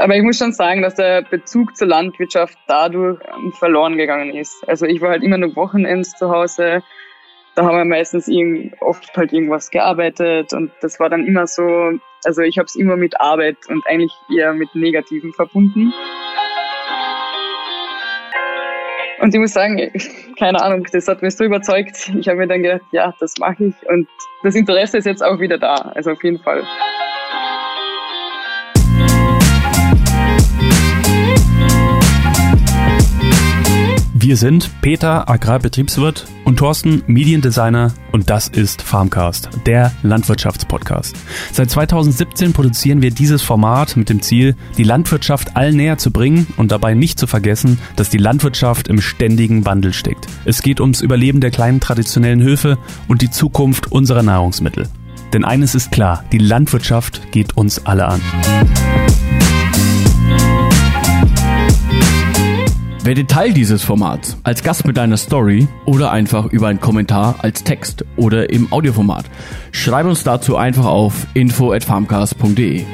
Aber ich muss schon sagen, dass der Bezug zur Landwirtschaft dadurch ähm, verloren gegangen ist. Also ich war halt immer nur Wochenends zu Hause. Da haben wir meistens oft halt irgendwas gearbeitet und das war dann immer so, also ich habe es immer mit Arbeit und eigentlich eher mit Negativen verbunden. Und ich muss sagen, keine Ahnung, das hat mich so überzeugt. Ich habe mir dann gedacht, ja, das mache ich. Und das Interesse ist jetzt auch wieder da. Also auf jeden Fall. Wir sind Peter, Agrarbetriebswirt und Thorsten, Mediendesigner und das ist Farmcast, der Landwirtschaftspodcast. Seit 2017 produzieren wir dieses Format mit dem Ziel, die Landwirtschaft allen näher zu bringen und dabei nicht zu vergessen, dass die Landwirtschaft im ständigen Wandel steckt. Es geht ums Überleben der kleinen traditionellen Höfe und die Zukunft unserer Nahrungsmittel. Denn eines ist klar, die Landwirtschaft geht uns alle an. Werde Teil dieses Formats als Gast mit deiner Story oder einfach über einen Kommentar als Text oder im Audioformat. Schreib uns dazu einfach auf info@farmcast.de.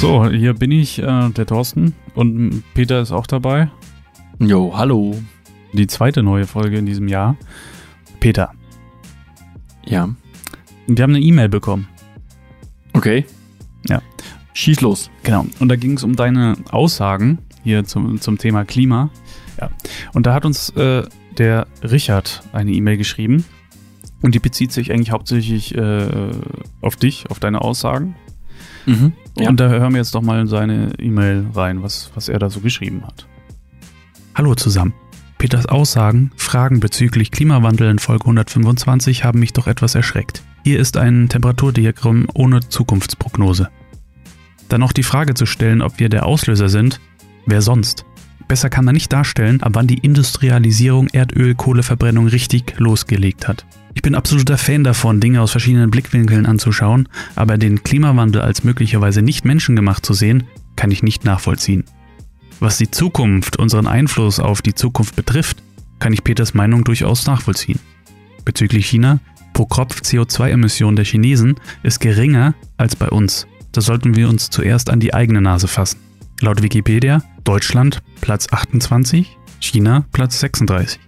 So, hier bin ich, äh, der Thorsten und Peter ist auch dabei. Jo, hallo. Die zweite neue Folge in diesem Jahr. Peter. Ja. Wir haben eine E-Mail bekommen. Okay. Ja. Schieß los. Genau. Und da ging es um deine Aussagen hier zum, zum Thema Klima. Ja. Und da hat uns äh, der Richard eine E-Mail geschrieben. Und die bezieht sich eigentlich hauptsächlich äh, auf dich, auf deine Aussagen. Mhm, ja. Und da hören wir jetzt doch mal in seine E-Mail rein, was, was er da so geschrieben hat. Hallo zusammen. Peters Aussagen, Fragen bezüglich Klimawandel in Folge 125 haben mich doch etwas erschreckt. Hier ist ein Temperaturdiagramm ohne Zukunftsprognose. Dann noch die Frage zu stellen, ob wir der Auslöser sind, wer sonst? Besser kann man nicht darstellen, ab wann die Industrialisierung Erdöl-Kohleverbrennung richtig losgelegt hat. Ich bin absoluter Fan davon, Dinge aus verschiedenen Blickwinkeln anzuschauen, aber den Klimawandel als möglicherweise nicht menschengemacht zu sehen, kann ich nicht nachvollziehen. Was die Zukunft, unseren Einfluss auf die Zukunft betrifft, kann ich Peters Meinung durchaus nachvollziehen. Bezüglich China, pro Kopf CO2-Emission der Chinesen ist geringer als bei uns. Da sollten wir uns zuerst an die eigene Nase fassen. Laut Wikipedia Deutschland Platz 28, China Platz 36.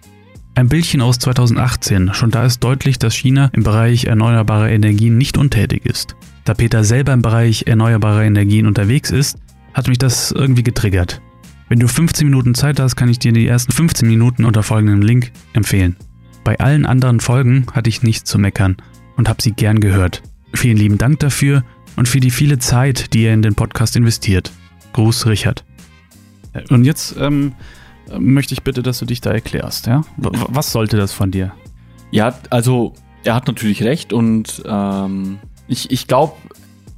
Ein Bildchen aus 2018, schon da ist deutlich, dass China im Bereich erneuerbarer Energien nicht untätig ist. Da Peter selber im Bereich erneuerbarer Energien unterwegs ist, hat mich das irgendwie getriggert. Wenn du 15 Minuten Zeit hast, kann ich dir die ersten 15 Minuten unter folgendem Link empfehlen. Bei allen anderen Folgen hatte ich nichts zu meckern und habe sie gern gehört. Vielen lieben Dank dafür und für die viele Zeit, die ihr in den Podcast investiert. Gruß, Richard. Und jetzt ähm, möchte ich bitte, dass du dich da erklärst. Ja? Was sollte das von dir? Ja, also er hat natürlich recht und ähm, ich, ich glaube,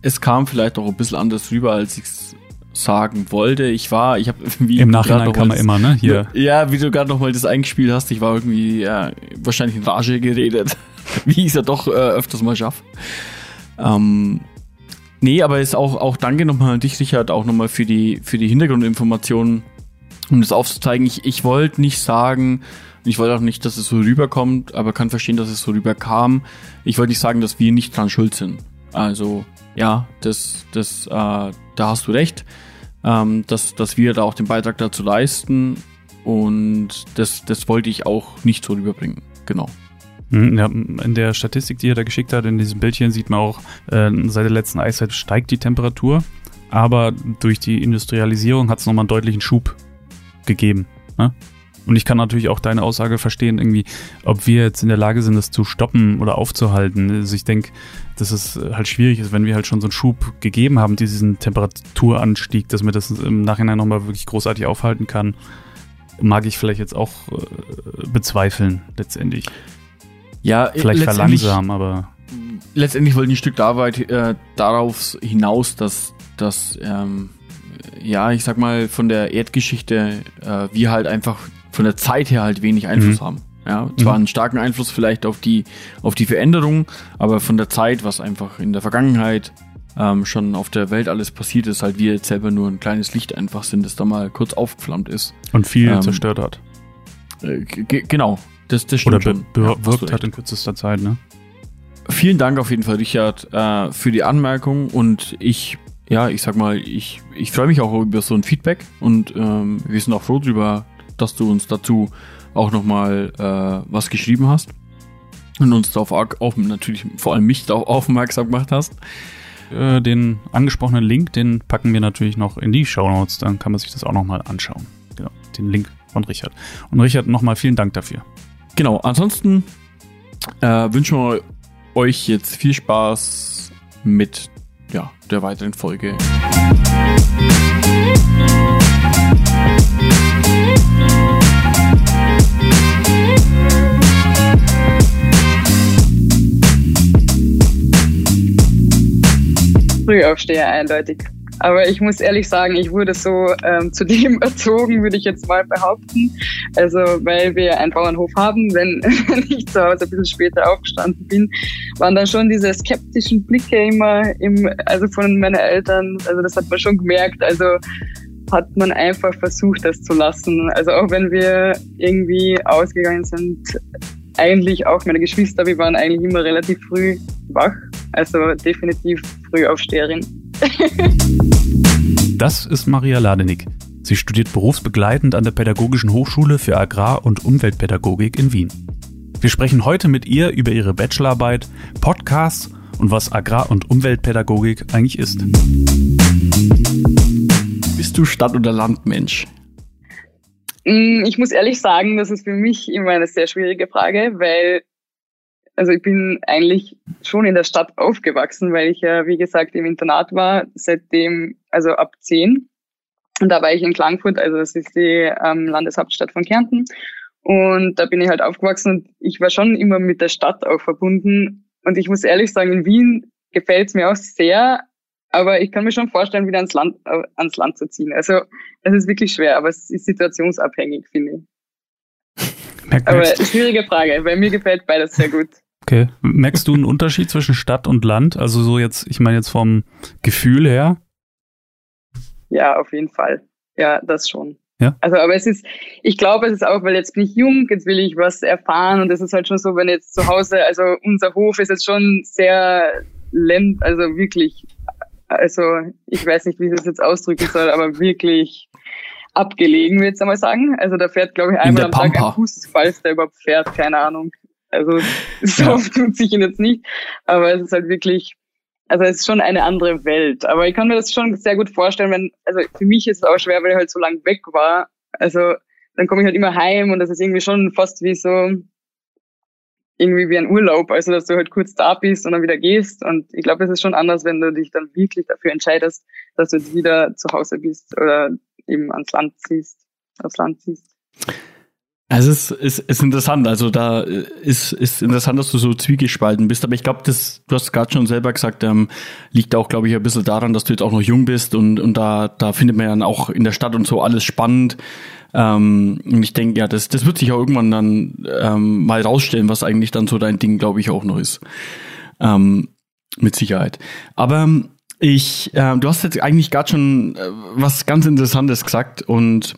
es kam vielleicht auch ein bisschen anders rüber, als ich es sagen wollte. Ich war, ich habe irgendwie im Nachhinein kann man immer, ne? Hier. Ja, wie du gerade noch mal das eingespielt hast, ich war irgendwie ja, wahrscheinlich in Rage geredet, wie ich es ja doch äh, öfters mal schaffe. Ähm, Nee, aber ist auch, auch danke nochmal an dich, Richard, auch nochmal für die, für die Hintergrundinformationen, um das aufzuzeigen. Ich, ich wollte nicht sagen, ich wollte auch nicht, dass es so rüberkommt, aber kann verstehen, dass es so rüberkam. Ich wollte nicht sagen, dass wir nicht dran schuld sind. Also, ja, das, das, äh, da hast du recht, ähm, dass, dass wir da auch den Beitrag dazu leisten. Und das, das wollte ich auch nicht so rüberbringen. Genau. Hm, ja, in der Statistik, die er da geschickt hat, in diesem Bildchen sieht man auch, äh, seit der letzten Eiszeit steigt die Temperatur, aber durch die Industrialisierung hat es nochmal einen deutlichen Schub gegeben. Ne? Und ich kann natürlich auch deine Aussage verstehen, irgendwie, ob wir jetzt in der Lage sind, das zu stoppen oder aufzuhalten. Also ich denke, dass es halt schwierig ist, wenn wir halt schon so einen Schub gegeben haben, diesen Temperaturanstieg, dass man das im Nachhinein nochmal wirklich großartig aufhalten kann, mag ich vielleicht jetzt auch äh, bezweifeln, letztendlich. Ja, vielleicht verlangsamen, aber. Letztendlich wollen die Stück Arbeit äh, darauf hinaus, dass, dass ähm, ja, ich sag mal, von der Erdgeschichte äh, wir halt einfach von der Zeit her halt wenig Einfluss mhm. haben. Ja, zwar mhm. einen starken Einfluss vielleicht auf die, auf die Veränderung, aber von der Zeit, was einfach in der Vergangenheit ähm, schon auf der Welt alles passiert ist, halt wir jetzt selber nur ein kleines Licht einfach sind, das da mal kurz aufgeflammt ist. Und viel ähm, zerstört hat. Äh, genau, das, das stimmt Oder be bewirkt ja, hat in kürzester Zeit, ne? vielen Dank auf jeden Fall, Richard, äh, für die Anmerkung und ich, ja, ich sag mal, ich, ich freue mich auch über so ein Feedback und ähm, wir sind auch froh darüber, dass du uns dazu auch nochmal äh, was geschrieben hast und uns darauf auch natürlich vor allem mich darauf aufmerksam gemacht hast. Äh, den angesprochenen Link, den packen wir natürlich noch in die Show Notes, dann kann man sich das auch nochmal anschauen. Genau, den Link von Richard. Und Richard, nochmal vielen Dank dafür. Genau, ansonsten äh, wünschen wir euch jetzt viel Spaß mit ja, der weiteren Folge. Frühaufsteher eindeutig. Aber ich muss ehrlich sagen, ich wurde so ähm, zu dem erzogen, würde ich jetzt mal behaupten. Also weil wir einen Bauernhof haben, wenn, wenn ich zu Hause ein bisschen später aufgestanden bin, waren dann schon diese skeptischen Blicke immer im, also von meinen Eltern. Also das hat man schon gemerkt. Also hat man einfach versucht, das zu lassen. Also auch wenn wir irgendwie ausgegangen sind, eigentlich auch meine Geschwister, wir waren eigentlich immer relativ früh wach. Also definitiv Frühaufsteherin. Das ist Maria Ladenick. Sie studiert berufsbegleitend an der Pädagogischen Hochschule für Agrar- und Umweltpädagogik in Wien. Wir sprechen heute mit ihr über ihre Bachelorarbeit, Podcasts und was Agrar- und Umweltpädagogik eigentlich ist. Bist du Stadt- oder Landmensch? Mm, ich muss ehrlich sagen, das ist für mich immer eine sehr schwierige Frage, weil also ich bin eigentlich schon in der Stadt aufgewachsen, weil ich ja, wie gesagt, im Internat war, seitdem, also ab zehn. Und da war ich in Klagenfurt, also das ist die ähm, Landeshauptstadt von Kärnten. Und da bin ich halt aufgewachsen und ich war schon immer mit der Stadt auch verbunden. Und ich muss ehrlich sagen, in Wien gefällt es mir auch sehr, aber ich kann mir schon vorstellen, wieder ans Land, ans Land zu ziehen. Also es ist wirklich schwer, aber es ist situationsabhängig, finde ich. Merk, Aber schwierige Frage, weil mir gefällt beides sehr gut. Okay. Merkst du einen Unterschied zwischen Stadt und Land? Also so jetzt, ich meine jetzt vom Gefühl her? Ja, auf jeden Fall. Ja, das schon. Ja. Also, aber es ist, ich glaube, es ist auch, weil jetzt bin ich jung, jetzt will ich was erfahren und es ist halt schon so, wenn jetzt zu Hause, also unser Hof ist jetzt schon sehr länd, also wirklich, also ich weiß nicht, wie ich das jetzt ausdrücken soll, aber wirklich abgelegen, würde ich jetzt einmal sagen. Also da fährt, glaube ich, einmal am Tag ein Bus, falls der überhaupt fährt, keine Ahnung. Also so ja. oft tut sich ihn jetzt nicht, aber es ist halt wirklich, also es ist schon eine andere Welt. Aber ich kann mir das schon sehr gut vorstellen, wenn, also für mich ist es auch schwer, weil ich halt so lang weg war. Also dann komme ich halt immer heim und das ist irgendwie schon fast wie so irgendwie wie ein Urlaub, also dass du halt kurz da bist und dann wieder gehst. Und ich glaube, es ist schon anders, wenn du dich dann wirklich dafür entscheidest, dass du jetzt wieder zu Hause bist oder eben ans Land ziehst, aufs Land ziehst. Also es ist, ist, ist interessant, also da ist, ist interessant, dass du so zwiegespalten bist, aber ich glaube, das, du hast gerade schon selber gesagt, ähm, liegt auch, glaube ich, ein bisschen daran, dass du jetzt auch noch jung bist und, und da, da findet man ja auch in der Stadt und so alles spannend. Ähm, und ich denke, ja, das, das wird sich auch irgendwann dann ähm, mal rausstellen, was eigentlich dann so dein Ding, glaube ich, auch noch ist. Ähm, mit Sicherheit. Aber ich, äh, du hast jetzt eigentlich gerade schon äh, was ganz Interessantes gesagt und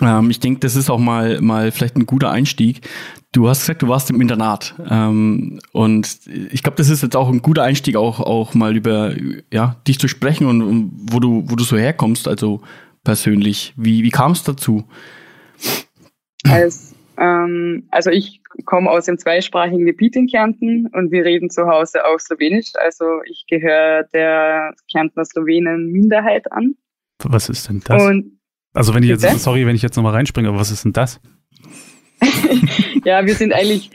ähm, ich denke, das ist auch mal mal vielleicht ein guter Einstieg. Du hast gesagt, du warst im Internat ähm, und ich glaube, das ist jetzt auch ein guter Einstieg, auch auch mal über ja dich zu sprechen und, und wo du wo du so herkommst, also persönlich. Wie wie kam es dazu? Als, ähm, also ich komme aus dem zweisprachigen Gebiet in Kärnten und wir reden zu Hause auch Slowenisch. Also ich gehöre der Kärntner Slowenen Minderheit an. Was ist denn das? Und also wenn ich jetzt, bitte? sorry, wenn ich jetzt nochmal reinspringe, aber was ist denn das? ja, wir sind eigentlich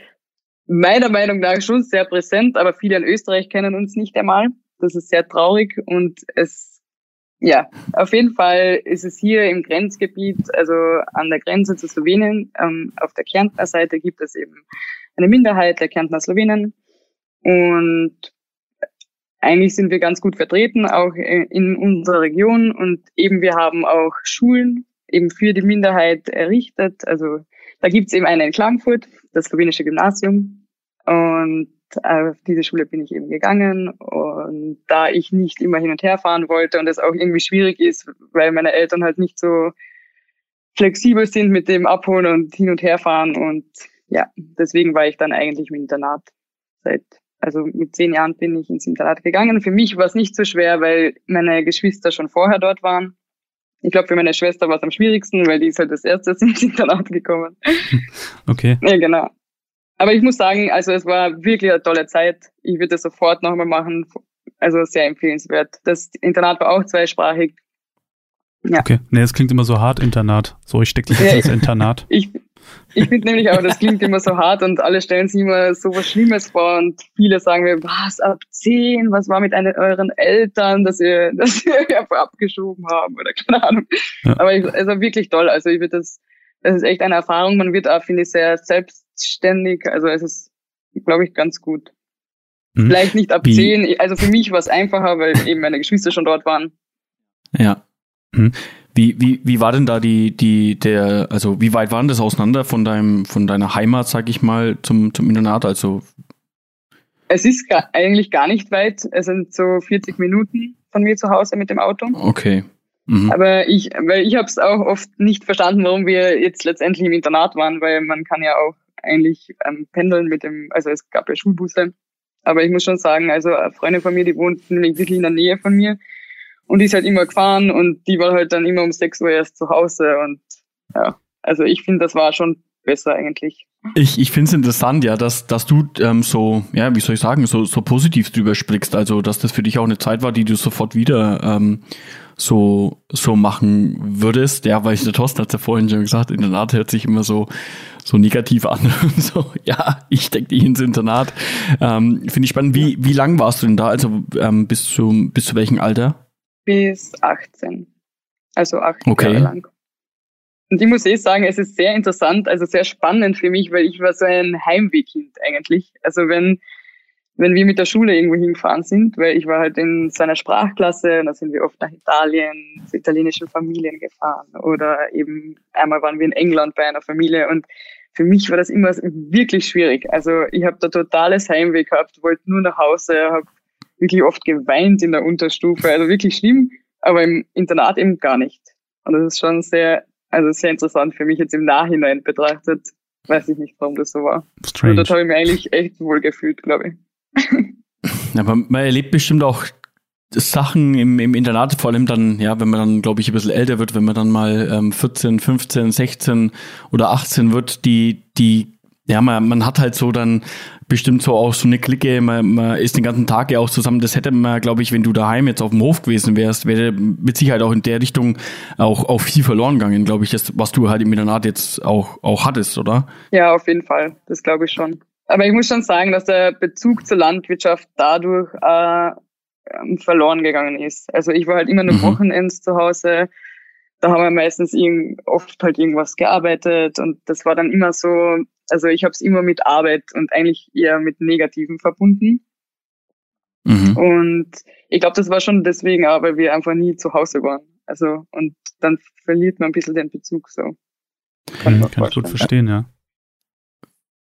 meiner Meinung nach schon sehr präsent, aber viele in Österreich kennen uns nicht einmal. Das ist sehr traurig und es ja, auf jeden Fall ist es hier im Grenzgebiet, also an der Grenze zu Slowenien, ähm, auf der Kärntner Seite gibt es eben eine Minderheit der Kärntner Slowenen. Und eigentlich sind wir ganz gut vertreten, auch in unserer Region. Und eben wir haben auch Schulen eben für die Minderheit errichtet. Also da gibt es eben eine in Klagenfurt, das slowenische Gymnasium. Und auf diese Schule bin ich eben gegangen und da ich nicht immer hin und her fahren wollte und es auch irgendwie schwierig ist, weil meine Eltern halt nicht so flexibel sind mit dem Abholen und hin und her fahren und ja, deswegen war ich dann eigentlich im Internat seit Also mit zehn Jahren bin ich ins Internat gegangen. Für mich war es nicht so schwer, weil meine Geschwister schon vorher dort waren. Ich glaube, für meine Schwester war es am schwierigsten, weil die ist halt das erste ins Internat gekommen. Okay. Ja, genau. Aber ich muss sagen, also es war wirklich eine tolle Zeit. Ich würde es sofort nochmal machen. Also sehr empfehlenswert. Das Internat war auch zweisprachig. Ja. Okay. Nee, es klingt immer so hart, Internat. So, ich steck dich jetzt ins Internat. Ich, ich finde nämlich auch, das klingt immer so hart und alle stellen sich immer so was Schlimmes vor und viele sagen mir, was, ab zehn, was war mit eine, euren Eltern, dass ihr, dass ihr einfach abgeschoben haben oder keine Ahnung. Ja. Aber ich, also wirklich toll. Also ich würde das, das ist echt eine Erfahrung. Man wird auch, finde ich, sehr selbstständig. Also es ist, glaube ich, ganz gut. Mhm. Vielleicht nicht ab Wie? zehn. Also für mich war es einfacher, weil eben meine Geschwister schon dort waren. Ja. Mhm. Wie, wie, wie war denn da die, die, der, also wie weit waren das auseinander von deinem, von deiner Heimat, sag ich mal, zum, zum Internat? Also es ist gar, eigentlich gar nicht weit. Es sind so 40 Minuten von mir zu Hause mit dem Auto. Okay. Mhm. Aber ich, weil ich habe es auch oft nicht verstanden, warum wir jetzt letztendlich im Internat waren, weil man kann ja auch eigentlich ähm, pendeln mit dem, also es gab ja Schulbusse. Aber ich muss schon sagen, also eine Freundin von mir, die wohnt nämlich wirklich in der Nähe von mir. Und die ist halt immer gefahren und die war halt dann immer um 6 Uhr erst zu Hause. Und ja, also ich finde, das war schon besser eigentlich. Ich, ich finde es interessant, ja, dass, dass du ähm, so, ja, wie soll ich sagen, so, so positiv drüber sprichst. Also, dass das für dich auch eine Zeit war, die du sofort wieder ähm, so, so machen würdest. Ja, weil ich der Thorsten hat ja vorhin schon gesagt, Internat hört sich immer so, so negativ an. so, ja, ich steck dich ins Internat. Ähm, Finde ich spannend. Wie, wie lang warst du denn da? Also ähm, bis zu bis zu welchem Alter? bis 18. Also acht okay. Jahre lang. Und ich muss eh sagen, es ist sehr interessant, also sehr spannend für mich, weil ich war so ein Heimwehkind eigentlich. Also wenn, wenn wir mit der Schule irgendwo hingefahren sind, weil ich war halt in so einer Sprachklasse und da sind wir oft nach Italien, zu italienischen Familien gefahren oder eben einmal waren wir in England bei einer Familie und für mich war das immer wirklich schwierig. Also ich habe da totales Heimweh gehabt, wollte nur nach Hause, habe wirklich oft geweint in der Unterstufe, also wirklich schlimm, aber im Internat eben gar nicht. Und das ist schon sehr, also sehr interessant für mich jetzt im Nachhinein betrachtet. Weiß ich nicht, warum das so war. Strange. Und dort habe ich mich eigentlich echt wohl gefühlt, glaube ich. Aber man erlebt bestimmt auch Sachen im, im Internat, vor allem dann, ja, wenn man dann, glaube ich, ein bisschen älter wird, wenn man dann mal ähm, 14, 15, 16 oder 18 wird, die, die ja, man, man hat halt so dann bestimmt so auch so eine Clique, man, man ist den ganzen Tag ja auch zusammen. Das hätte man, glaube ich, wenn du daheim jetzt auf dem Hof gewesen wärst, wäre mit Sicherheit auch in der Richtung auch, auch viel verloren gegangen, glaube ich, das, was du halt im Internat jetzt auch, auch hattest, oder? Ja, auf jeden Fall. Das glaube ich schon. Aber ich muss schon sagen, dass der Bezug zur Landwirtschaft dadurch äh, ähm, verloren gegangen ist. Also ich war halt immer nur mhm. Wochenends zu Hause da haben wir meistens irgend, oft halt irgendwas gearbeitet und das war dann immer so, also ich habe es immer mit Arbeit und eigentlich eher mit Negativen verbunden. Mhm. Und ich glaube, das war schon deswegen auch, weil wir einfach nie zu Hause waren. Also und dann verliert man ein bisschen den Bezug so. Kann, mhm, kann ich gut verstehen, ja.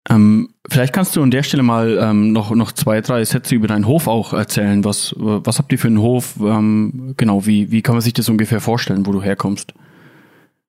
Ähm, vielleicht kannst du an der Stelle mal ähm, noch, noch zwei, drei Sätze über deinen Hof auch erzählen. Was, was habt ihr für einen Hof? Ähm, genau, wie, wie kann man sich das ungefähr vorstellen, wo du herkommst?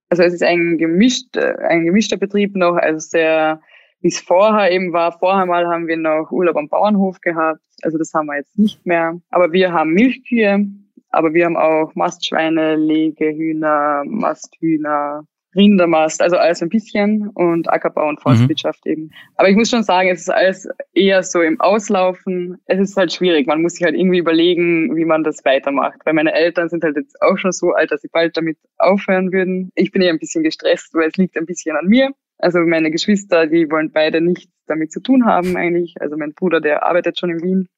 Also es ist ein, gemischt, ein gemischter Betrieb noch, also sehr, wie es vorher eben war. Vorher mal haben wir noch Urlaub am Bauernhof gehabt. Also das haben wir jetzt nicht mehr. Aber wir haben Milchkühe, aber wir haben auch Mastschweine, Legehühner, Masthühner, Rindermast, also alles ein bisschen und Ackerbau und Forstwirtschaft mhm. eben. Aber ich muss schon sagen, es ist alles eher so im Auslaufen. Es ist halt schwierig. Man muss sich halt irgendwie überlegen, wie man das weitermacht. Weil meine Eltern sind halt jetzt auch schon so alt, dass sie bald damit aufhören würden. Ich bin eher ein bisschen gestresst, weil es liegt ein bisschen an mir. Also meine Geschwister, die wollen beide nichts damit zu tun haben eigentlich. Also mein Bruder, der arbeitet schon in Wien.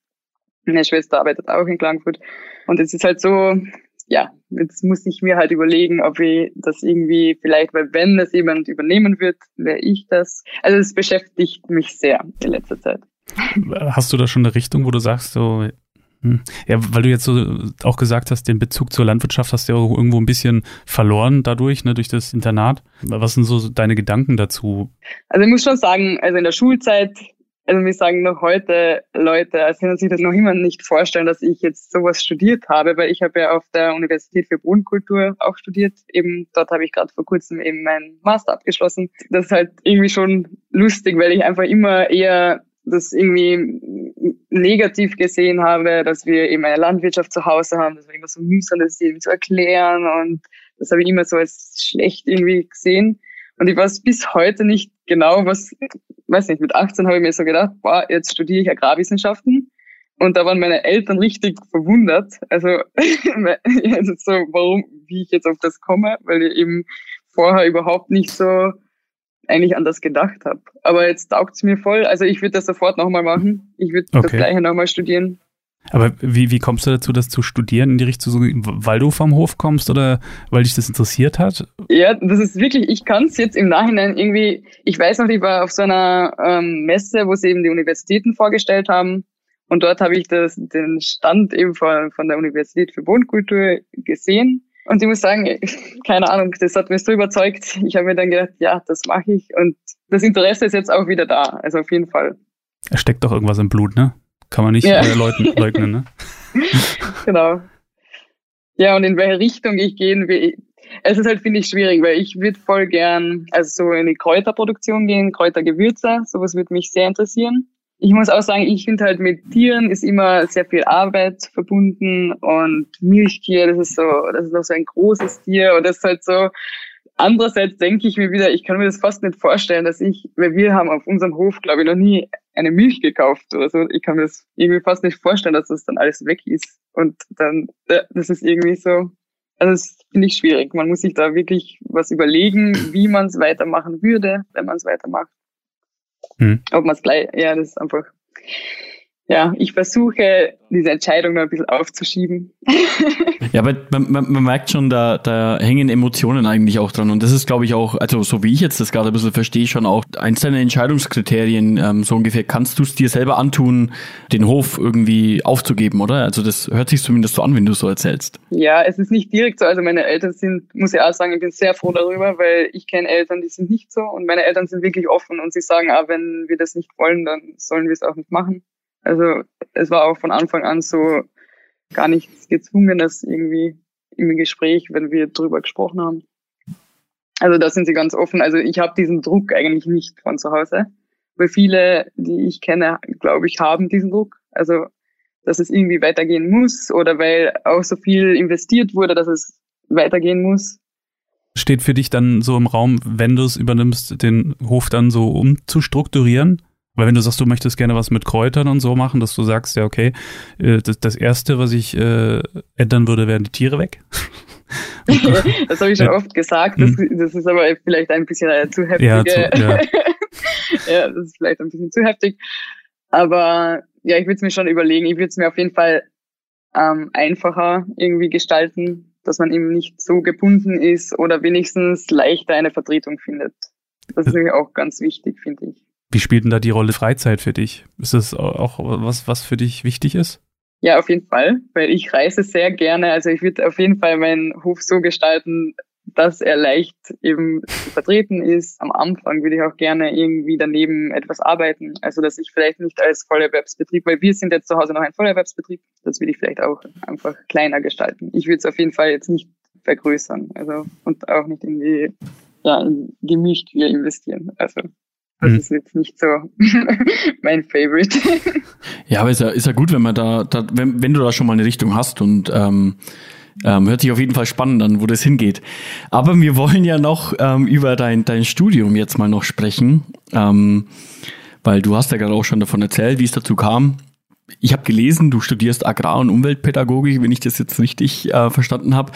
Meine Schwester arbeitet auch in Klagenfurt. Und es ist halt so, ja, jetzt muss ich mir halt überlegen, ob ich das irgendwie vielleicht, weil wenn es jemand übernehmen wird, wäre ich das. Also es beschäftigt mich sehr in letzter Zeit. Hast du da schon eine Richtung, wo du sagst, so, hm, ja, weil du jetzt so auch gesagt hast, den Bezug zur Landwirtschaft hast du ja auch irgendwo ein bisschen verloren dadurch, ne, durch das Internat. Was sind so deine Gedanken dazu? Also ich muss schon sagen, also in der Schulzeit also wir sagen noch heute Leute, also können sich das noch immer nicht vorstellen, dass ich jetzt sowas studiert habe, weil ich habe ja auf der Universität für Bodenkultur auch studiert. Eben dort habe ich gerade vor kurzem eben meinen Master abgeschlossen. Das ist halt irgendwie schon lustig, weil ich einfach immer eher das irgendwie negativ gesehen habe, dass wir eben eine Landwirtschaft zu Hause haben, dass wir immer so mühsam das eben zu erklären und das habe ich immer so als schlecht irgendwie gesehen. Und ich weiß bis heute nicht genau, was, weiß nicht, mit 18 habe ich mir so gedacht, boah, jetzt studiere ich Agrarwissenschaften. Und da waren meine Eltern richtig verwundert. Also, also so, warum, wie ich jetzt auf das komme, weil ich eben vorher überhaupt nicht so eigentlich an das gedacht habe. Aber jetzt taugt es mir voll. Also ich würde das sofort nochmal machen. Ich würde okay. das gleiche nochmal studieren. Aber wie, wie kommst du dazu, das zu studieren in die Richtung, weil du vom Hof kommst oder weil dich das interessiert hat? Ja, das ist wirklich, ich kann es jetzt im Nachhinein irgendwie, ich weiß noch, ich war auf so einer ähm, Messe, wo sie eben die Universitäten vorgestellt haben und dort habe ich das, den Stand eben von, von der Universität für Bodenkultur gesehen und ich muss sagen, keine Ahnung, das hat mich so überzeugt. Ich habe mir dann gedacht, ja, das mache ich und das Interesse ist jetzt auch wieder da, also auf jeden Fall. Es steckt doch irgendwas im Blut, ne? Kann man nicht ja. äh, leugnen, leugnen, ne? genau. Ja, und in welche Richtung ich gehen will, es ist halt, finde ich, schwierig, weil ich würde voll gern, also so in die Kräuterproduktion gehen, Kräutergewürze, sowas würde mich sehr interessieren. Ich muss auch sagen, ich finde halt mit Tieren ist immer sehr viel Arbeit verbunden und Milchtier, das ist so, das ist noch so ein großes Tier und das ist halt so, Andererseits denke ich mir wieder, ich kann mir das fast nicht vorstellen, dass ich, weil wir haben auf unserem Hof, glaube ich, noch nie eine Milch gekauft oder so. Ich kann mir das irgendwie fast nicht vorstellen, dass das dann alles weg ist. Und dann, das ist irgendwie so, also das finde ich schwierig. Man muss sich da wirklich was überlegen, wie man es weitermachen würde, wenn man es weitermacht. Hm. Ob man es gleich, ja, das ist einfach, ja, ich versuche, diese Entscheidung noch ein bisschen aufzuschieben. ja, aber man, man, man, merkt schon, da, da hängen Emotionen eigentlich auch dran. Und das ist, glaube ich, auch, also so wie ich jetzt das gerade ein bisschen verstehe, schon auch eins deiner Entscheidungskriterien, ähm, so ungefähr, kannst du es dir selber antun, den Hof irgendwie aufzugeben, oder? Also das hört sich zumindest so an, wenn du so erzählst. Ja, es ist nicht direkt so. Also meine Eltern sind, muss ich auch sagen, ich bin sehr froh darüber, weil ich kenne Eltern, die sind nicht so. Und meine Eltern sind wirklich offen und sie sagen, ah, wenn wir das nicht wollen, dann sollen wir es auch nicht machen. Also es war auch von Anfang an so gar nichts Gezwungenes irgendwie im Gespräch, wenn wir drüber gesprochen haben. Also da sind sie ganz offen. Also ich habe diesen Druck eigentlich nicht von zu Hause. Weil viele, die ich kenne, glaube ich, haben diesen Druck. Also dass es irgendwie weitergehen muss oder weil auch so viel investiert wurde, dass es weitergehen muss. Steht für dich dann so im Raum, wenn du es übernimmst, den Hof dann so umzustrukturieren? Weil wenn du sagst, du möchtest gerne was mit Kräutern und so machen, dass du sagst, ja, okay, äh, das, das Erste, was ich äh, ändern würde, wären die Tiere weg. das habe ich schon oft gesagt. Das, hm. das, ist aber vielleicht ein bisschen eine zu heftige. Ja, zu, ja. ja, das ist vielleicht ein bisschen zu heftig. Aber ja, ich würde es mir schon überlegen. Ich würde es mir auf jeden Fall ähm, einfacher irgendwie gestalten, dass man eben nicht so gebunden ist oder wenigstens leichter eine Vertretung findet. Das ist nämlich auch ganz wichtig, finde ich. Wie spielt denn da die Rolle Freizeit für dich? Ist das auch was, was für dich wichtig ist? Ja, auf jeden Fall, weil ich reise sehr gerne. Also ich würde auf jeden Fall meinen Hof so gestalten, dass er leicht eben vertreten ist. Am Anfang würde ich auch gerne irgendwie daneben etwas arbeiten. Also dass ich vielleicht nicht als Vollerwerbsbetrieb, weil wir sind jetzt zu Hause noch ein Vollerwerbsbetrieb, das würde ich vielleicht auch einfach kleiner gestalten. Ich würde es auf jeden Fall jetzt nicht vergrößern. Also und auch nicht in die, ja, in Gemüchtür investieren. Also das mhm. ist jetzt nicht so mein Favorite. ja, aber ist ja, ist ja gut, wenn man da, da wenn, wenn du da schon mal eine Richtung hast und ähm, ähm, hört sich auf jeden Fall spannend an, wo das hingeht. Aber wir wollen ja noch ähm, über dein, dein Studium jetzt mal noch sprechen, ähm, weil du hast ja gerade auch schon davon erzählt, wie es dazu kam ich habe gelesen, du studierst Agrar- und Umweltpädagogik, wenn ich das jetzt richtig äh, verstanden habe.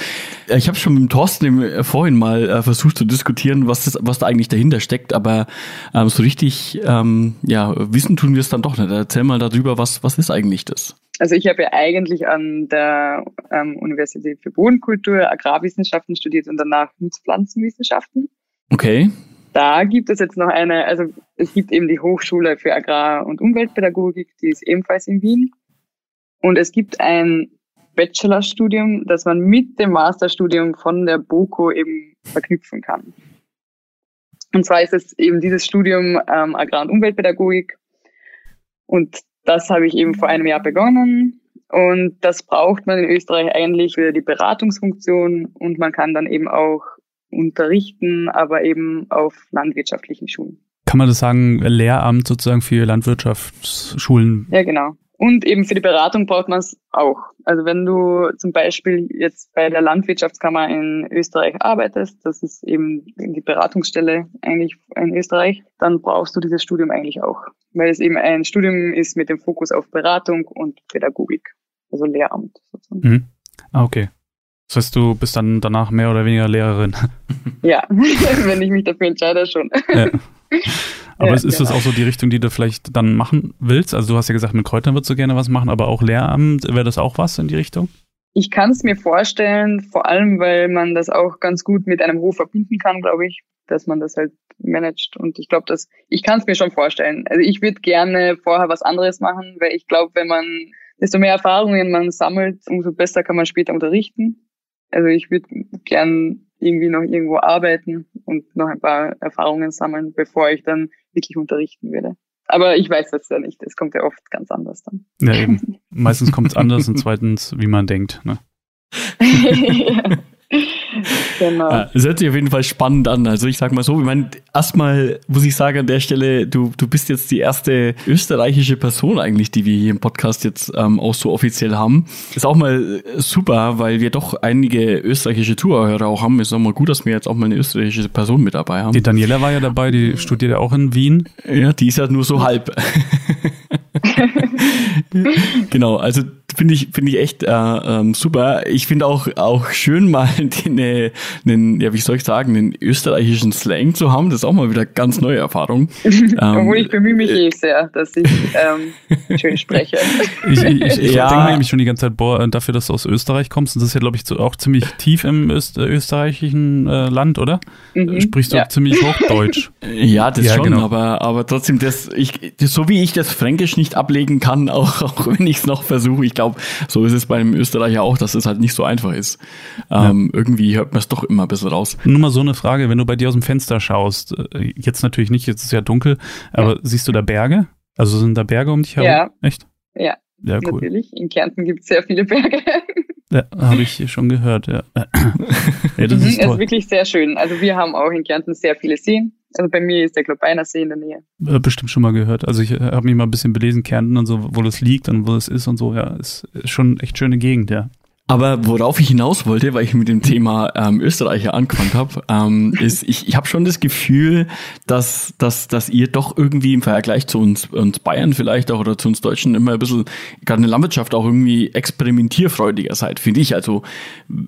Äh, ich habe schon mit dem Thorsten äh, vorhin mal äh, versucht zu diskutieren, was, das, was da eigentlich dahinter steckt, aber ähm, so richtig ähm, ja, wissen tun wir es dann doch nicht. Erzähl mal darüber, was, was ist eigentlich das? Also ich habe ja eigentlich an der ähm, Universität für Bodenkultur Agrarwissenschaften studiert und danach Nutzpflanzenwissenschaften. Okay da gibt es jetzt noch eine, also es gibt eben die Hochschule für Agrar- und Umweltpädagogik, die ist ebenfalls in Wien. Und es gibt ein Bachelorstudium, das man mit dem Masterstudium von der BOKO eben verknüpfen kann. Und zwar ist es eben dieses Studium ähm, Agrar- und Umweltpädagogik. Und das habe ich eben vor einem Jahr begonnen. Und das braucht man in Österreich eigentlich für die Beratungsfunktion. Und man kann dann eben auch unterrichten, aber eben auf landwirtschaftlichen Schulen. Kann man das sagen, Lehramt sozusagen für Landwirtschaftsschulen? Ja, genau. Und eben für die Beratung braucht man es auch. Also wenn du zum Beispiel jetzt bei der Landwirtschaftskammer in Österreich arbeitest, das ist eben die Beratungsstelle eigentlich in Österreich, dann brauchst du dieses Studium eigentlich auch. Weil es eben ein Studium ist mit dem Fokus auf Beratung und Pädagogik. Also Lehramt sozusagen. Mhm. Ah, okay. Das heißt, du bist dann danach mehr oder weniger Lehrerin. Ja, wenn ich mich dafür entscheide, schon. Ja. Aber ja, ist genau. das auch so die Richtung, die du vielleicht dann machen willst? Also du hast ja gesagt, mit Kräutern würdest du gerne was machen, aber auch Lehramt, wäre das auch was in die Richtung? Ich kann es mir vorstellen, vor allem, weil man das auch ganz gut mit einem Hof verbinden kann, glaube ich, dass man das halt managt. Und ich glaube, dass ich kann es mir schon vorstellen. Also ich würde gerne vorher was anderes machen, weil ich glaube, wenn man desto mehr Erfahrungen man sammelt, umso besser kann man später unterrichten. Also ich würde gern irgendwie noch irgendwo arbeiten und noch ein paar Erfahrungen sammeln, bevor ich dann wirklich unterrichten würde. Aber ich weiß das ja nicht. Es kommt ja oft ganz anders dann. Ja, eben. Meistens kommt es anders und zweitens, wie man denkt. Ne? ja. Genau. Ja, das hört sich auf jeden Fall spannend an. Also ich sag mal so, ich meine, erstmal muss ich sagen an der Stelle, du, du bist jetzt die erste österreichische Person eigentlich, die wir hier im Podcast jetzt ähm, auch so offiziell haben. Ist auch mal super, weil wir doch einige österreichische Tourhörer auch haben. Ist auch mal gut, dass wir jetzt auch mal eine österreichische Person mit dabei haben. Die Daniela war ja dabei, die studiert ja auch in Wien. Ja, die ist ja nur so halb. genau, also finde ich finde ich echt äh, ähm, super. Ich finde auch auch schön mal den, äh, den, ja wie soll ich sagen, den österreichischen Slang zu haben. Das ist auch mal wieder ganz neue Erfahrung. ähm, Obwohl ich bemühe mich eh sehr, dass ich ähm, schön spreche. ich ich, ich, ich ja. denke nämlich schon die ganze Zeit, boah, dafür, dass du aus Österreich kommst, und das ist ja glaube ich auch ziemlich tief im Öst, österreichischen äh, Land, oder? Mhm, Sprichst du ja. ziemlich Hochdeutsch? Ja, das ja, schon, genau. aber aber trotzdem, das ich das, so wie ich das Fränkisch nicht ablegen kann, auch, auch wenn ich es noch versuche. Ich glaube, so ist es beim Österreicher auch, dass es halt nicht so einfach ist. Ähm, ja. Irgendwie hört man es doch immer ein bisschen raus. Nur mal so eine Frage, wenn du bei dir aus dem Fenster schaust, äh, jetzt natürlich nicht, jetzt ist es ja dunkel, aber ja. siehst du da Berge? Also sind da Berge um dich herum? Ja. Echt? Ja. Ja, cool. Natürlich. In Kärnten gibt es sehr viele Berge. Ja, habe ich schon gehört, ja. ja das ist, toll. ist wirklich sehr schön. Also wir haben auch in Kärnten sehr viele Seen. Also bei mir ist der Globeiner See in der Nähe. Äh, bestimmt schon mal gehört. Also ich äh, habe mich mal ein bisschen belesen, Kärnten und so, wo das liegt und wo das ist und so. Ja, ist schon echt schöne Gegend, ja. Aber worauf ich hinaus wollte, weil ich mit dem Thema ähm, Österreicher angefangen habe, ähm, ist, ich, ich habe schon das Gefühl, dass, dass, dass ihr doch irgendwie im Vergleich zu uns, uns Bayern vielleicht auch oder zu uns Deutschen immer ein bisschen, gerade in der Landwirtschaft auch irgendwie experimentierfreudiger seid, finde ich. Also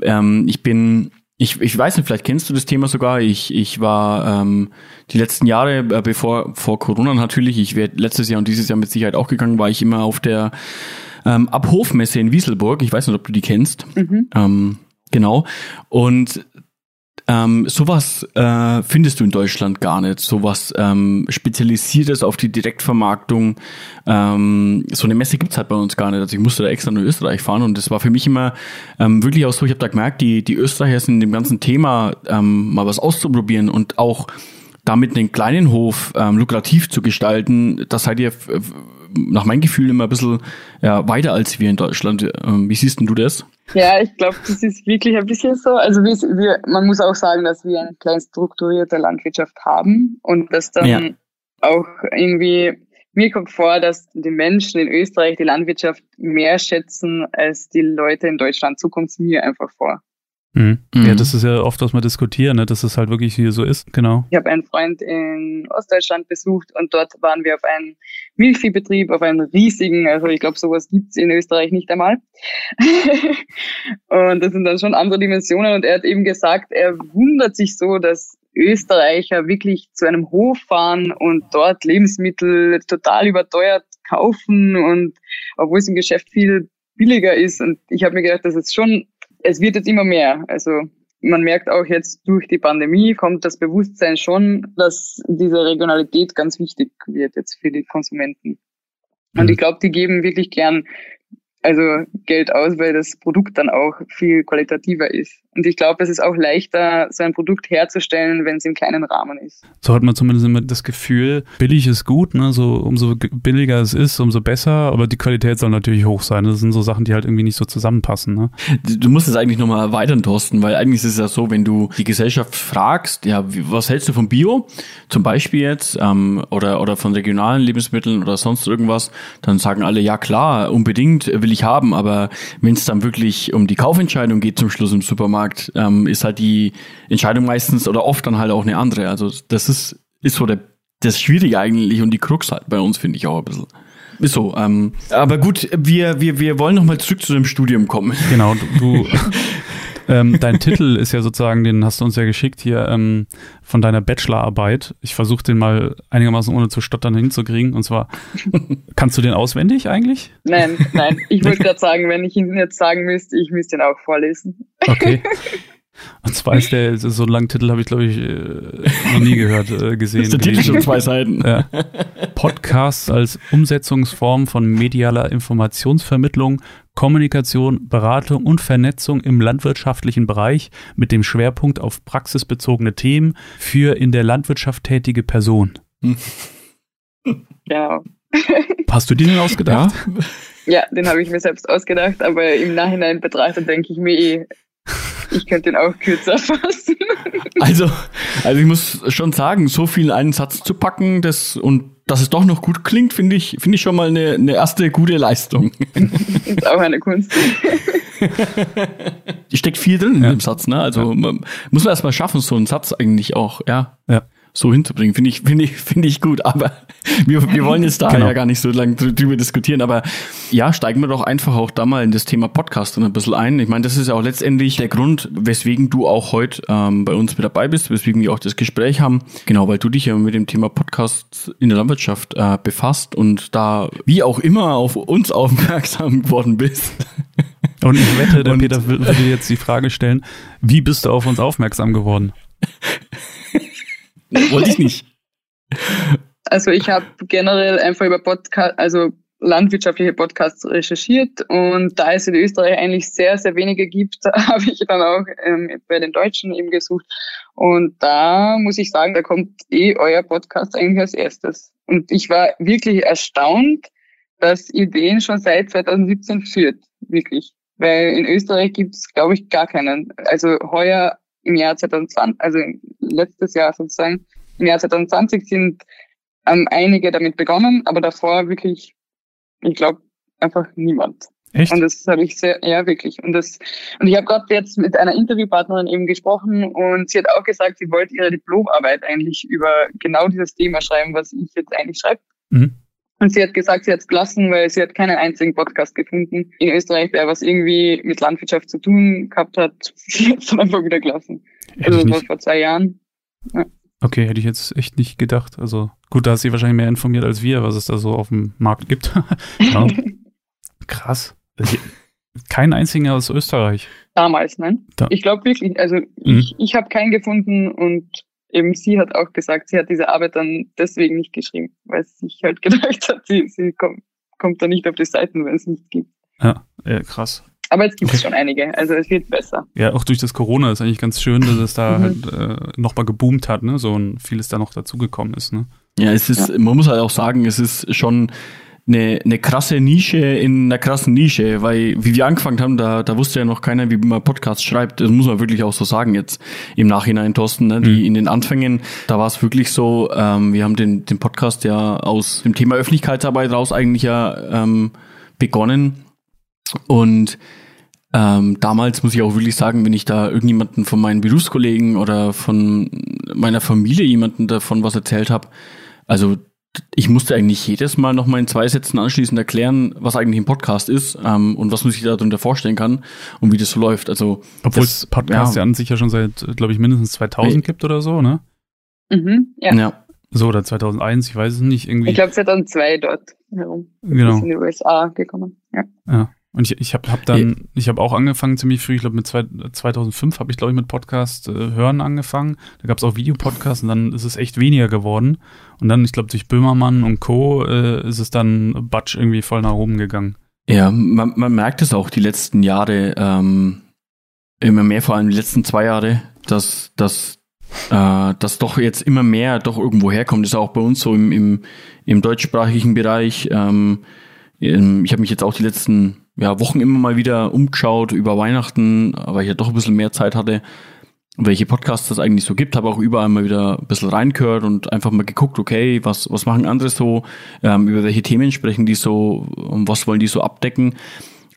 ähm, ich bin ich, ich weiß nicht, vielleicht kennst du das Thema sogar. Ich, ich war ähm, die letzten Jahre, äh, bevor vor Corona natürlich, ich werde letztes Jahr und dieses Jahr mit Sicherheit auch gegangen, war ich immer auf der ähm, Abhofmesse in Wieselburg. Ich weiß nicht, ob du die kennst. Mhm. Ähm, genau. Und ähm, sowas äh, findest du in Deutschland gar nicht. Sowas ähm, Spezialisiertes auf die Direktvermarktung. Ähm, so eine Messe gibt's halt bei uns gar nicht. Also ich musste da extra nach Österreich fahren und das war für mich immer ähm, wirklich auch so, ich habe da gemerkt, die, die Österreicher sind in dem ganzen Thema ähm, mal was auszuprobieren und auch damit einen kleinen Hof ähm, lukrativ zu gestalten, das seid ihr nach meinem Gefühl immer ein bisschen ja, weiter als wir in Deutschland. Ähm, wie siehst denn du das? Ja, ich glaube, das ist wirklich ein bisschen so. Also wir, wir, man muss auch sagen, dass wir eine klein strukturierte Landwirtschaft haben und dass dann ja. auch irgendwie mir kommt vor, dass die Menschen in Österreich die Landwirtschaft mehr schätzen als die Leute in Deutschland. So kommt es mir einfach vor. Mhm. Ja, das ist ja oft, was wir diskutieren, ne? dass es halt wirklich hier so ist, genau. Ich habe einen Freund in Ostdeutschland besucht und dort waren wir auf einem Milchviehbetrieb, auf einem riesigen, also ich glaube, sowas gibt's in Österreich nicht einmal. und das sind dann schon andere Dimensionen und er hat eben gesagt, er wundert sich so, dass Österreicher wirklich zu einem Hof fahren und dort Lebensmittel total überteuert kaufen und obwohl es im Geschäft viel billiger ist. Und ich habe mir gedacht, das ist schon es wird jetzt immer mehr. Also man merkt auch jetzt durch die Pandemie kommt das Bewusstsein schon, dass diese Regionalität ganz wichtig wird jetzt für die Konsumenten. Und mhm. ich glaube, die geben wirklich gern also Geld aus, weil das Produkt dann auch viel qualitativer ist. Und ich glaube, es ist auch leichter, so ein Produkt herzustellen, wenn es im kleinen Rahmen ist. So hat man zumindest immer das Gefühl, billig ist gut, ne? So umso billiger es ist, umso besser, aber die Qualität soll natürlich hoch sein. Das sind so Sachen, die halt irgendwie nicht so zusammenpassen. Ne? Du musst es eigentlich nochmal erweitern, Thorsten, weil eigentlich ist es ja so, wenn du die Gesellschaft fragst, ja, was hältst du von Bio? Zum Beispiel jetzt, ähm, oder, oder von regionalen Lebensmitteln oder sonst irgendwas, dann sagen alle, ja klar, unbedingt will ich haben, aber wenn es dann wirklich um die Kaufentscheidung geht zum Schluss im Supermarkt, ähm, ist halt die Entscheidung meistens oder oft dann halt auch eine andere. Also das ist, ist so der, das Schwierige eigentlich und die Krux halt bei uns, finde ich auch ein bisschen. Ist so. Ähm, aber gut, wir, wir, wir wollen noch mal zurück zu dem Studium kommen. Genau, du, du ähm, dein Titel ist ja sozusagen, den hast du uns ja geschickt hier ähm, von deiner Bachelorarbeit. Ich versuche den mal einigermaßen ohne zu stottern hinzukriegen. Und zwar, kannst du den auswendig eigentlich? Nein, nein. Ich wollte gerade sagen, wenn ich ihn jetzt sagen müsste, ich müsste ihn auch vorlesen. Okay. Und zwar ist der, so einen langen Titel habe ich, glaube ich, äh, noch nie gehört, äh, gesehen. Ist der Titel schon zwei Seiten. Ja. Podcasts als Umsetzungsform von medialer Informationsvermittlung, Kommunikation, Beratung und Vernetzung im landwirtschaftlichen Bereich mit dem Schwerpunkt auf praxisbezogene Themen für in der Landwirtschaft tätige Personen. Ja. Hast du den denn ausgedacht? Ja, ja den habe ich mir selbst ausgedacht, aber im Nachhinein betrachtet denke ich mir eh, ich könnte den auch kürzer fassen. Also, also ich muss schon sagen, so viel in einen Satz zu packen, das und dass es doch noch gut klingt, finde ich, finde ich schon mal eine, eine erste gute Leistung. Ist auch eine Kunst. Steckt viel drin ja. in dem Satz, ne? Also ja. man, muss man erstmal schaffen, so einen Satz eigentlich auch, ja. Ja so hinzubringen. Finde ich, finde ich, finde ich gut. Aber wir, wir wollen jetzt da genau. ja gar nicht so lange drüber diskutieren. Aber ja, steigen wir doch einfach auch da mal in das Thema Podcast ein bisschen ein. Ich meine, das ist ja auch letztendlich der Grund, weswegen du auch heute ähm, bei uns mit dabei bist, weswegen wir auch das Gespräch haben. Genau, weil du dich ja mit dem Thema Podcast in der Landwirtschaft äh, befasst und da wie auch immer auf uns aufmerksam geworden bist. Und ich wette, der und Peter würde jetzt die Frage stellen, wie bist du auf uns aufmerksam geworden? Wollte ich nicht. Also ich habe generell einfach über Podcast, also landwirtschaftliche Podcasts recherchiert und da es in Österreich eigentlich sehr, sehr wenige gibt, habe ich dann auch ähm, bei den Deutschen eben gesucht. Und da muss ich sagen, da kommt eh euer Podcast eigentlich als erstes. Und ich war wirklich erstaunt, dass ihr den schon seit 2017 führt, wirklich. Weil in Österreich gibt es, glaube ich, gar keinen. Also heuer im Jahr 2020, also letztes Jahr sozusagen, im Jahr 2020 sind ähm, einige damit begonnen, aber davor wirklich, ich glaube, einfach niemand. Echt? Und das habe ich sehr, ja wirklich. Und das, und ich habe gerade jetzt mit einer Interviewpartnerin eben gesprochen und sie hat auch gesagt, sie wollte ihre Diplomarbeit eigentlich über genau dieses Thema schreiben, was ich jetzt eigentlich schreibe. Mhm. Und sie hat gesagt, sie hat es gelassen, weil sie hat keinen einzigen Podcast gefunden in Österreich, der was irgendwie mit Landwirtschaft zu tun gehabt hat. Sie hat es dann einfach wieder gelassen. Hätte also das war vor zwei Jahren. Ja. Okay, hätte ich jetzt echt nicht gedacht. Also gut, da ist sie wahrscheinlich mehr informiert als wir, was es da so auf dem Markt gibt. ja. Krass. Keinen einzigen aus Österreich. Damals, nein. Da. Ich glaube wirklich, also ich, mhm. ich habe keinen gefunden und eben sie hat auch gesagt, sie hat diese Arbeit dann deswegen nicht geschrieben, weil sie sich halt gedacht hat, sie, sie kommt, kommt da nicht auf die Seiten, wenn es nicht gibt. Ja, ja krass. Aber jetzt gibt es okay. schon einige, also es wird besser. Ja, auch durch das Corona ist eigentlich ganz schön, dass es da mhm. halt äh, nochmal geboomt hat, ne? So und vieles da noch dazugekommen ist, ne? Ja, es ist, ja. man muss halt auch sagen, es ist schon eine, eine krasse Nische in einer krassen Nische, weil wie wir angefangen haben, da, da wusste ja noch keiner, wie man Podcasts schreibt. Das muss man wirklich auch so sagen jetzt im Nachhinein, Thorsten. Ne? Die mhm. in den Anfängen, da war es wirklich so, ähm, wir haben den, den Podcast ja aus dem Thema Öffentlichkeitsarbeit raus eigentlich ja ähm, begonnen. Und ähm, damals muss ich auch wirklich sagen, wenn ich da irgendjemanden von meinen Berufskollegen oder von meiner Familie jemanden davon was erzählt habe, also ich musste eigentlich jedes Mal noch mal in zwei Sätzen anschließend erklären, was eigentlich ein Podcast ist ähm, und was man sich darunter vorstellen kann und wie das so läuft. Also obwohl es Podcasts ja. ja an sich ja schon seit, glaube ich, mindestens 2000 hey. gibt oder so, ne? Mhm, ja. ja. So, oder 2001, ich weiß es nicht. Irgendwie. Ich glaube 2002 dort herum. Genau. Ist in die USA gekommen. Ja. ja. Und ich, ich habe hab dann, ich habe auch angefangen ziemlich früh, ich glaube mit zwei, 2005 habe ich glaube ich mit Podcast äh, hören angefangen. Da gab es auch Videopodcasts und dann ist es echt weniger geworden. Und dann, ich glaube durch Böhmermann und Co. Äh, ist es dann Batsch irgendwie voll nach oben gegangen. Ja, man, man merkt es auch die letzten Jahre. Ähm, immer mehr, vor allem die letzten zwei Jahre, dass, dass, äh, dass doch jetzt immer mehr doch irgendwo herkommt. Das ist auch bei uns so im, im, im deutschsprachigen Bereich. Ähm, ich habe mich jetzt auch die letzten ja, Wochen immer mal wieder umgeschaut über Weihnachten, weil ich ja doch ein bisschen mehr Zeit hatte, welche Podcasts es eigentlich so gibt, habe auch überall mal wieder ein bisschen reingehört und einfach mal geguckt, okay, was, was machen andere so, ähm, über welche Themen sprechen die so, was wollen die so abdecken.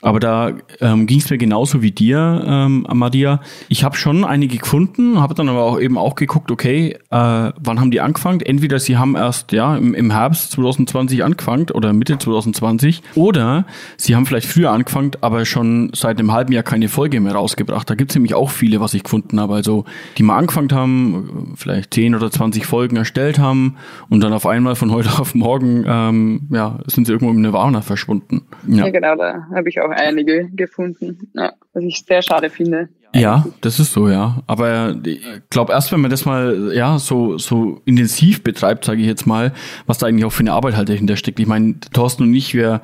Aber da ähm, ging es mir genauso wie dir, ähm, Amadia. Ich habe schon einige gefunden, habe dann aber auch eben auch geguckt, okay, äh, wann haben die angefangen? Entweder sie haben erst ja im, im Herbst 2020 angefangen oder Mitte 2020 oder sie haben vielleicht früher angefangen, aber schon seit einem halben Jahr keine Folge mehr rausgebracht. Da gibt's nämlich auch viele, was ich gefunden habe. Also die mal angefangen haben, vielleicht 10 oder 20 Folgen erstellt haben und dann auf einmal von heute auf morgen ähm, ja, sind sie irgendwo im Nirvana verschwunden. Ja, ja genau, da habe ich auch auch einige gefunden, ja, was ich sehr schade finde. Ja, das ist so, ja. Aber ich glaube, erst wenn man das mal ja so so intensiv betreibt, sage ich jetzt mal, was da eigentlich auch für eine Arbeit halt dahinter steckt. Ich meine, Thorsten und ich, wir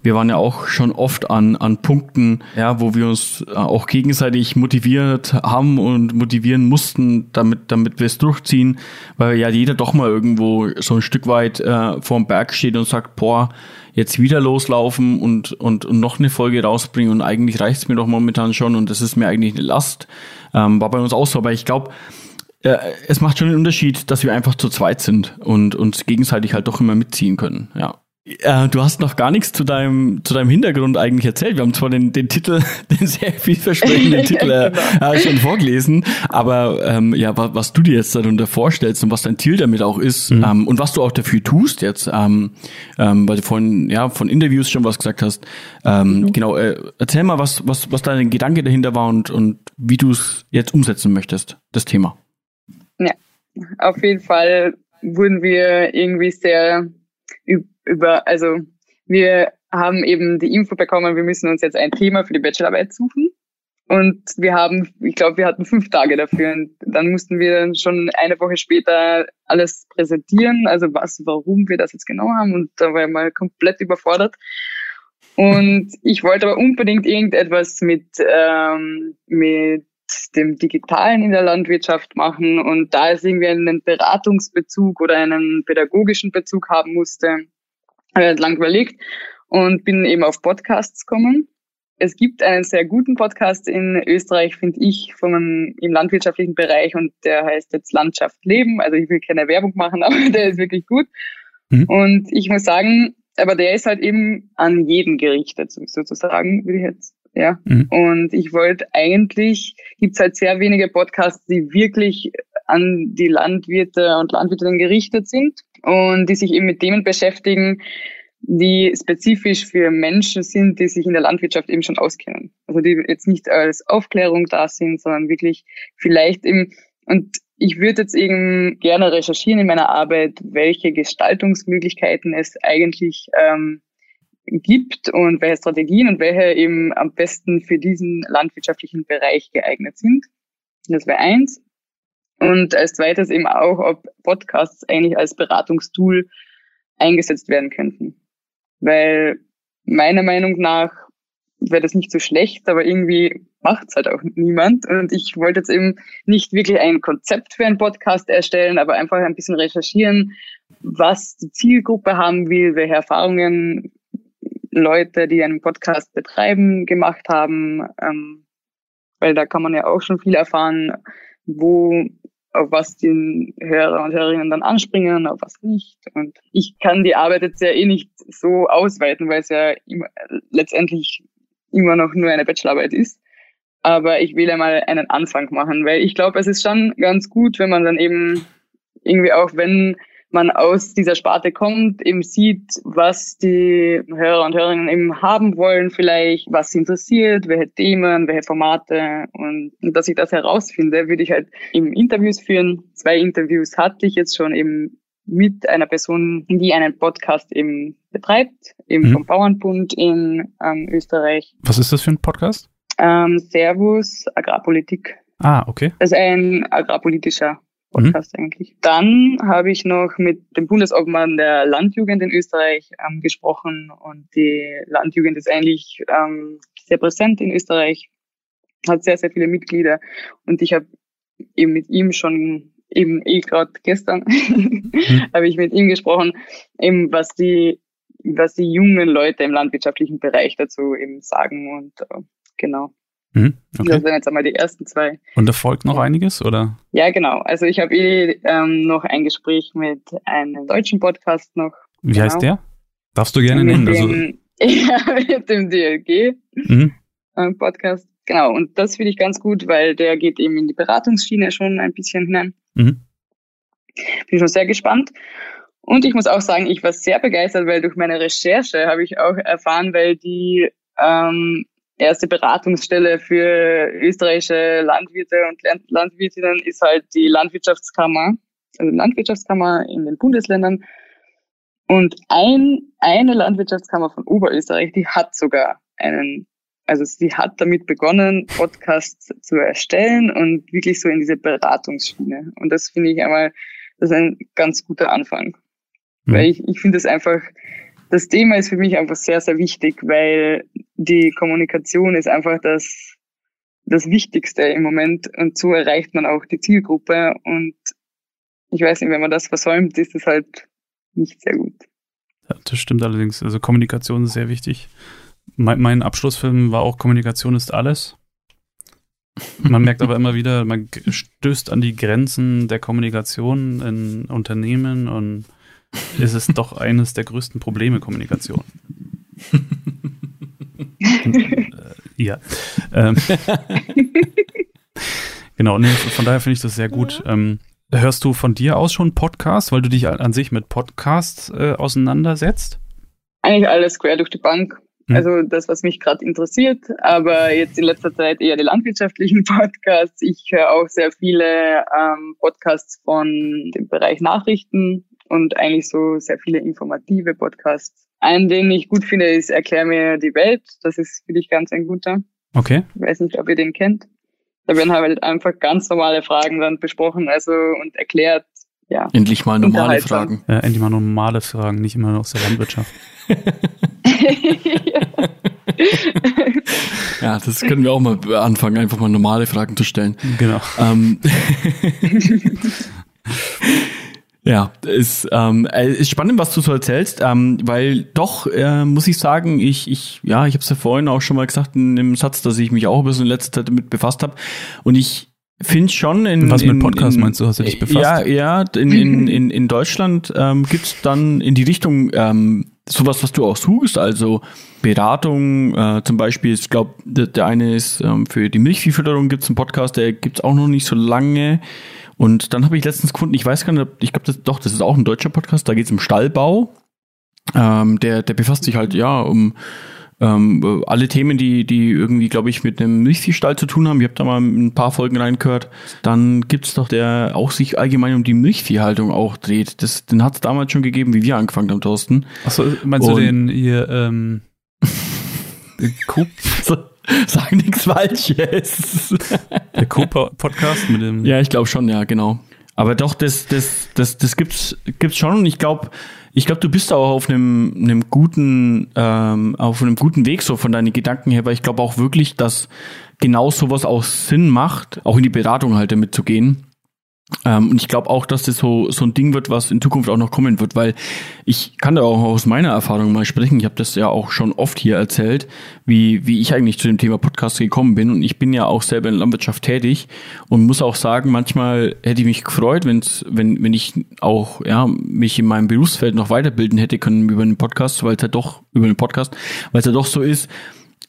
wir waren ja auch schon oft an, an Punkten, ja, wo wir uns auch gegenseitig motiviert haben und motivieren mussten, damit, damit wir es durchziehen, weil ja jeder doch mal irgendwo so ein Stück weit äh, vor dem Berg steht und sagt, boah, jetzt wieder loslaufen und, und, und noch eine Folge rausbringen und eigentlich reicht es mir doch momentan schon und das ist mir eigentlich eine Last. Ähm, war bei uns auch so, aber ich glaube, äh, es macht schon einen Unterschied, dass wir einfach zu zweit sind und uns gegenseitig halt doch immer mitziehen können, ja. Äh, du hast noch gar nichts zu deinem, zu deinem Hintergrund eigentlich erzählt. Wir haben zwar den, den Titel, den sehr vielversprechenden Titel äh, genau. äh, schon vorgelesen, aber ähm, ja, was, was du dir jetzt darunter vorstellst und was dein Ziel damit auch ist mhm. ähm, und was du auch dafür tust jetzt, ähm, ähm, weil du vorhin ja von Interviews schon was gesagt hast. Ähm, mhm. Genau, äh, erzähl mal, was, was, was dein Gedanke dahinter war und, und wie du es jetzt umsetzen möchtest, das Thema. Ja, auf jeden Fall wurden wir irgendwie sehr über, also wir haben eben die Info bekommen, wir müssen uns jetzt ein Thema für die Bachelorarbeit suchen. Und wir haben, ich glaube, wir hatten fünf Tage dafür. Und dann mussten wir dann schon eine Woche später alles präsentieren, also was, warum wir das jetzt genau haben. Und da war ich mal komplett überfordert. Und ich wollte aber unbedingt irgendetwas mit, ähm, mit dem Digitalen in der Landwirtschaft machen. Und da es irgendwie einen Beratungsbezug oder einen pädagogischen Bezug haben musste, habe lang überlegt und bin eben auf Podcasts gekommen. Es gibt einen sehr guten Podcast in Österreich, finde ich, vom, im landwirtschaftlichen Bereich und der heißt jetzt Landschaft Leben. Also ich will keine Werbung machen, aber der ist wirklich gut. Mhm. Und ich muss sagen, aber der ist halt eben an jeden gerichtet, sozusagen, würde ich jetzt, ja. Mhm. Und ich wollte eigentlich, gibt's halt sehr wenige Podcasts, die wirklich an die Landwirte und Landwirtinnen gerichtet sind und die sich eben mit Themen beschäftigen, die spezifisch für Menschen sind, die sich in der Landwirtschaft eben schon auskennen. Also die jetzt nicht als Aufklärung da sind, sondern wirklich vielleicht eben, und ich würde jetzt eben gerne recherchieren in meiner Arbeit, welche Gestaltungsmöglichkeiten es eigentlich ähm, gibt und welche Strategien und welche eben am besten für diesen landwirtschaftlichen Bereich geeignet sind. Das wäre eins. Und als zweites eben auch, ob Podcasts eigentlich als Beratungstool eingesetzt werden könnten. Weil meiner Meinung nach wäre das nicht so schlecht, aber irgendwie macht es halt auch niemand. Und ich wollte jetzt eben nicht wirklich ein Konzept für einen Podcast erstellen, aber einfach ein bisschen recherchieren, was die Zielgruppe haben will, welche Erfahrungen Leute, die einen Podcast betreiben, gemacht haben. Ähm, weil da kann man ja auch schon viel erfahren, wo auf was die Hörer und Hörerinnen dann anspringen, auf was nicht. Und ich kann die Arbeit jetzt ja eh nicht so ausweiten, weil es ja immer, letztendlich immer noch nur eine Bachelorarbeit ist. Aber ich will einmal einen Anfang machen, weil ich glaube, es ist schon ganz gut, wenn man dann eben irgendwie auch, wenn man aus dieser Sparte kommt, eben sieht, was die Hörer und Hörerinnen eben haben wollen, vielleicht, was sie interessiert, welche Themen, welche Formate und, dass ich das herausfinde, würde ich halt eben Interviews führen. Zwei Interviews hatte ich jetzt schon eben mit einer Person, die einen Podcast eben betreibt, eben mhm. vom Bauernbund in ähm, Österreich. Was ist das für ein Podcast? Ähm, Servus Agrarpolitik. Ah, okay. Das ist ein agrarpolitischer Podcast mhm. eigentlich. Dann habe ich noch mit dem Bundesobmann der Landjugend in Österreich ähm, gesprochen und die Landjugend ist eigentlich ähm, sehr präsent in Österreich hat sehr, sehr viele Mitglieder. Und ich habe eben mit ihm schon, eben eh gerade gestern, mhm. habe ich mit ihm gesprochen, eben was die, was die jungen Leute im landwirtschaftlichen Bereich dazu eben sagen und äh, genau. Mhm, okay. Das sind jetzt einmal die ersten zwei. Und da folgt noch einiges, oder? Ja, genau. Also ich habe eh ähm, noch ein Gespräch mit einem deutschen Podcast noch. Wie genau. heißt der? Darfst du gerne nennen? Also ja, mit dem DLG mhm. Äh, Podcast. Genau, und das finde ich ganz gut, weil der geht eben in die Beratungsschiene schon ein bisschen hinein. Mhm. Bin schon sehr gespannt. Und ich muss auch sagen, ich war sehr begeistert, weil durch meine Recherche habe ich auch erfahren, weil die ähm, erste Beratungsstelle für österreichische Landwirte und Landwirtinnen ist halt die Landwirtschaftskammer, also Landwirtschaftskammer in den Bundesländern. Und ein, eine Landwirtschaftskammer von Oberösterreich, die hat sogar einen, also sie hat damit begonnen, Podcasts zu erstellen und wirklich so in diese Beratungsschiene. Und das finde ich einmal, das ist ein ganz guter Anfang. Mhm. Weil ich, ich finde es einfach, das Thema ist für mich einfach sehr, sehr wichtig, weil die Kommunikation ist einfach das, das Wichtigste im Moment und so erreicht man auch die Zielgruppe und ich weiß nicht, wenn man das versäumt, ist es halt nicht sehr gut. Ja, das stimmt allerdings. Also Kommunikation ist sehr wichtig. Mein, mein Abschlussfilm war auch Kommunikation ist alles. Man merkt aber immer wieder, man stößt an die Grenzen der Kommunikation in Unternehmen und ist es doch eines der größten Probleme Kommunikation. Und, äh, ja. Ähm, genau, nee, von daher finde ich das sehr gut. Ähm, hörst du von dir aus schon Podcasts, weil du dich an sich mit Podcasts äh, auseinandersetzt? Eigentlich alles quer durch die Bank. Hm. Also das, was mich gerade interessiert, aber jetzt in letzter Zeit eher die landwirtschaftlichen Podcasts. Ich höre auch sehr viele ähm, Podcasts von dem Bereich Nachrichten, und eigentlich so sehr viele informative Podcasts. Einen, den ich gut finde, ist Erklär mir die Welt. Das ist für dich ganz ein guter. Okay. Ich weiß nicht, ob ihr den kennt. Da werden halt einfach ganz normale Fragen dann besprochen, also und erklärt, ja. Endlich mal normale Fragen. Ja, endlich mal normale Fragen, nicht immer nur aus der Landwirtschaft. ja, das können wir auch mal anfangen, einfach mal normale Fragen zu stellen. Genau. Ähm, Ja, ist, ähm, äh, ist spannend, was du so erzählst, ähm, weil doch äh, muss ich sagen, ich, ich ja, ich habe es ja vorhin auch schon mal gesagt in einem Satz, dass ich mich auch ein bisschen in letzter Zeit damit befasst habe und ich finde schon in was mit Podcast meinst du, hast du dich befasst? Ja, ja, in, in, in, in Deutschland ähm, gibt dann in die Richtung ähm, sowas, was du auch suchst, also Beratung, äh, zum Beispiel, ich glaube, der, der eine ist ähm, für die Milchviehfütterung gibt's einen Podcast, der gibt's auch noch nicht so lange. Und dann habe ich letztens gefunden, ich weiß gar nicht, ich glaube, das, doch, das ist auch ein deutscher Podcast, da geht es um Stallbau. Ähm, der, der befasst sich halt, ja, um ähm, alle Themen, die, die irgendwie, glaube ich, mit einem Milchviehstall zu tun haben. Ich habe da mal ein paar Folgen reingehört. Dann gibt's doch, der auch sich allgemein um die Milchviehhaltung auch dreht. Das, den hat's damals schon gegeben, wie wir angefangen haben, Thorsten. Achso, meinst Und, du den hier, ähm, Kup Sag nichts Falsches. Der Co-Podcast mit dem. Ja, ich glaube schon, ja, genau. Aber doch, das, das, das, das gibt's, gibt's schon. Und ich glaube, ich glaube, du bist auch auf einem, einem guten, ähm, auf einem guten Weg so von deinen Gedanken her, weil ich glaube auch wirklich, dass genau sowas auch Sinn macht, auch in die Beratung halt damit zu gehen. Ähm, und ich glaube auch, dass das so, so ein Ding wird, was in Zukunft auch noch kommen wird, weil ich kann da auch aus meiner Erfahrung mal sprechen. Ich habe das ja auch schon oft hier erzählt, wie, wie ich eigentlich zu dem Thema Podcast gekommen bin. Und ich bin ja auch selber in der Landwirtschaft tätig und muss auch sagen, manchmal hätte ich mich gefreut, wenn's, wenn, wenn ich auch ja, mich in meinem Berufsfeld noch weiterbilden hätte können über einen Podcast, weil es ja doch, über einen Podcast, weil es ja doch so ist,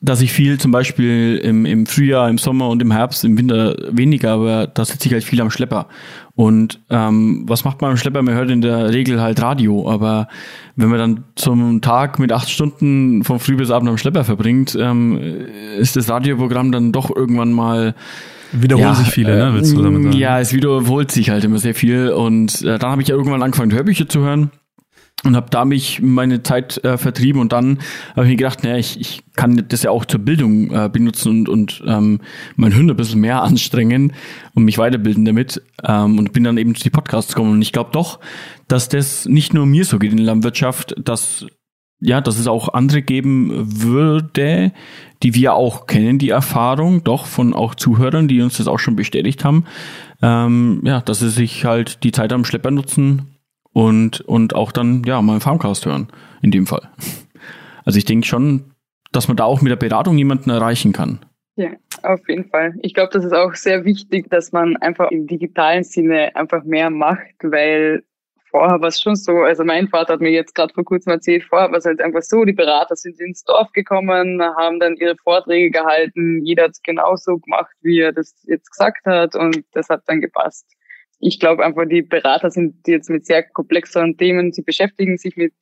dass ich viel zum Beispiel im, im Frühjahr, im Sommer und im Herbst, im Winter weniger, aber da sitze ich halt viel am Schlepper. Und ähm, was macht man am Schlepper? Man hört in der Regel halt Radio, aber wenn man dann zum Tag mit acht Stunden vom Früh bis Abend am Schlepper verbringt, ähm, ist das Radioprogramm dann doch irgendwann mal Wiederholen ja, sich viele, ne? Willst du damit sagen? Ja, es wiederholt sich halt immer sehr viel. Und äh, dann habe ich ja irgendwann angefangen, Hörbücher zu hören und habe da mich meine Zeit äh, vertrieben und dann habe ich mir gedacht, naja, ich, ich kann das ja auch zur Bildung äh, benutzen und, und ähm, mein Hirn ein bisschen mehr anstrengen und mich weiterbilden damit ähm, und bin dann eben zu die Podcasts gekommen. Und ich glaube doch, dass das nicht nur mir so geht in der Landwirtschaft, dass ja, dass es auch andere geben würde, die wir auch kennen, die Erfahrung, doch von auch Zuhörern, die uns das auch schon bestätigt haben, ähm, ja, dass sie sich halt die Zeit am Schlepper nutzen und, und auch dann, ja, mal Farmcast hören, in dem Fall. Also ich denke schon, dass man da auch mit der Beratung jemanden erreichen kann. Ja, auf jeden Fall. Ich glaube, das ist auch sehr wichtig, dass man einfach im digitalen Sinne einfach mehr macht, weil vorher war es schon so, also mein Vater hat mir jetzt gerade vor kurzem erzählt, vorher war es halt einfach so, die Berater sind ins Dorf gekommen, haben dann ihre Vorträge gehalten, jeder hat es genauso gemacht, wie er das jetzt gesagt hat und das hat dann gepasst. Ich glaube einfach, die Berater sind jetzt mit sehr komplexeren Themen, sie beschäftigen sich mit,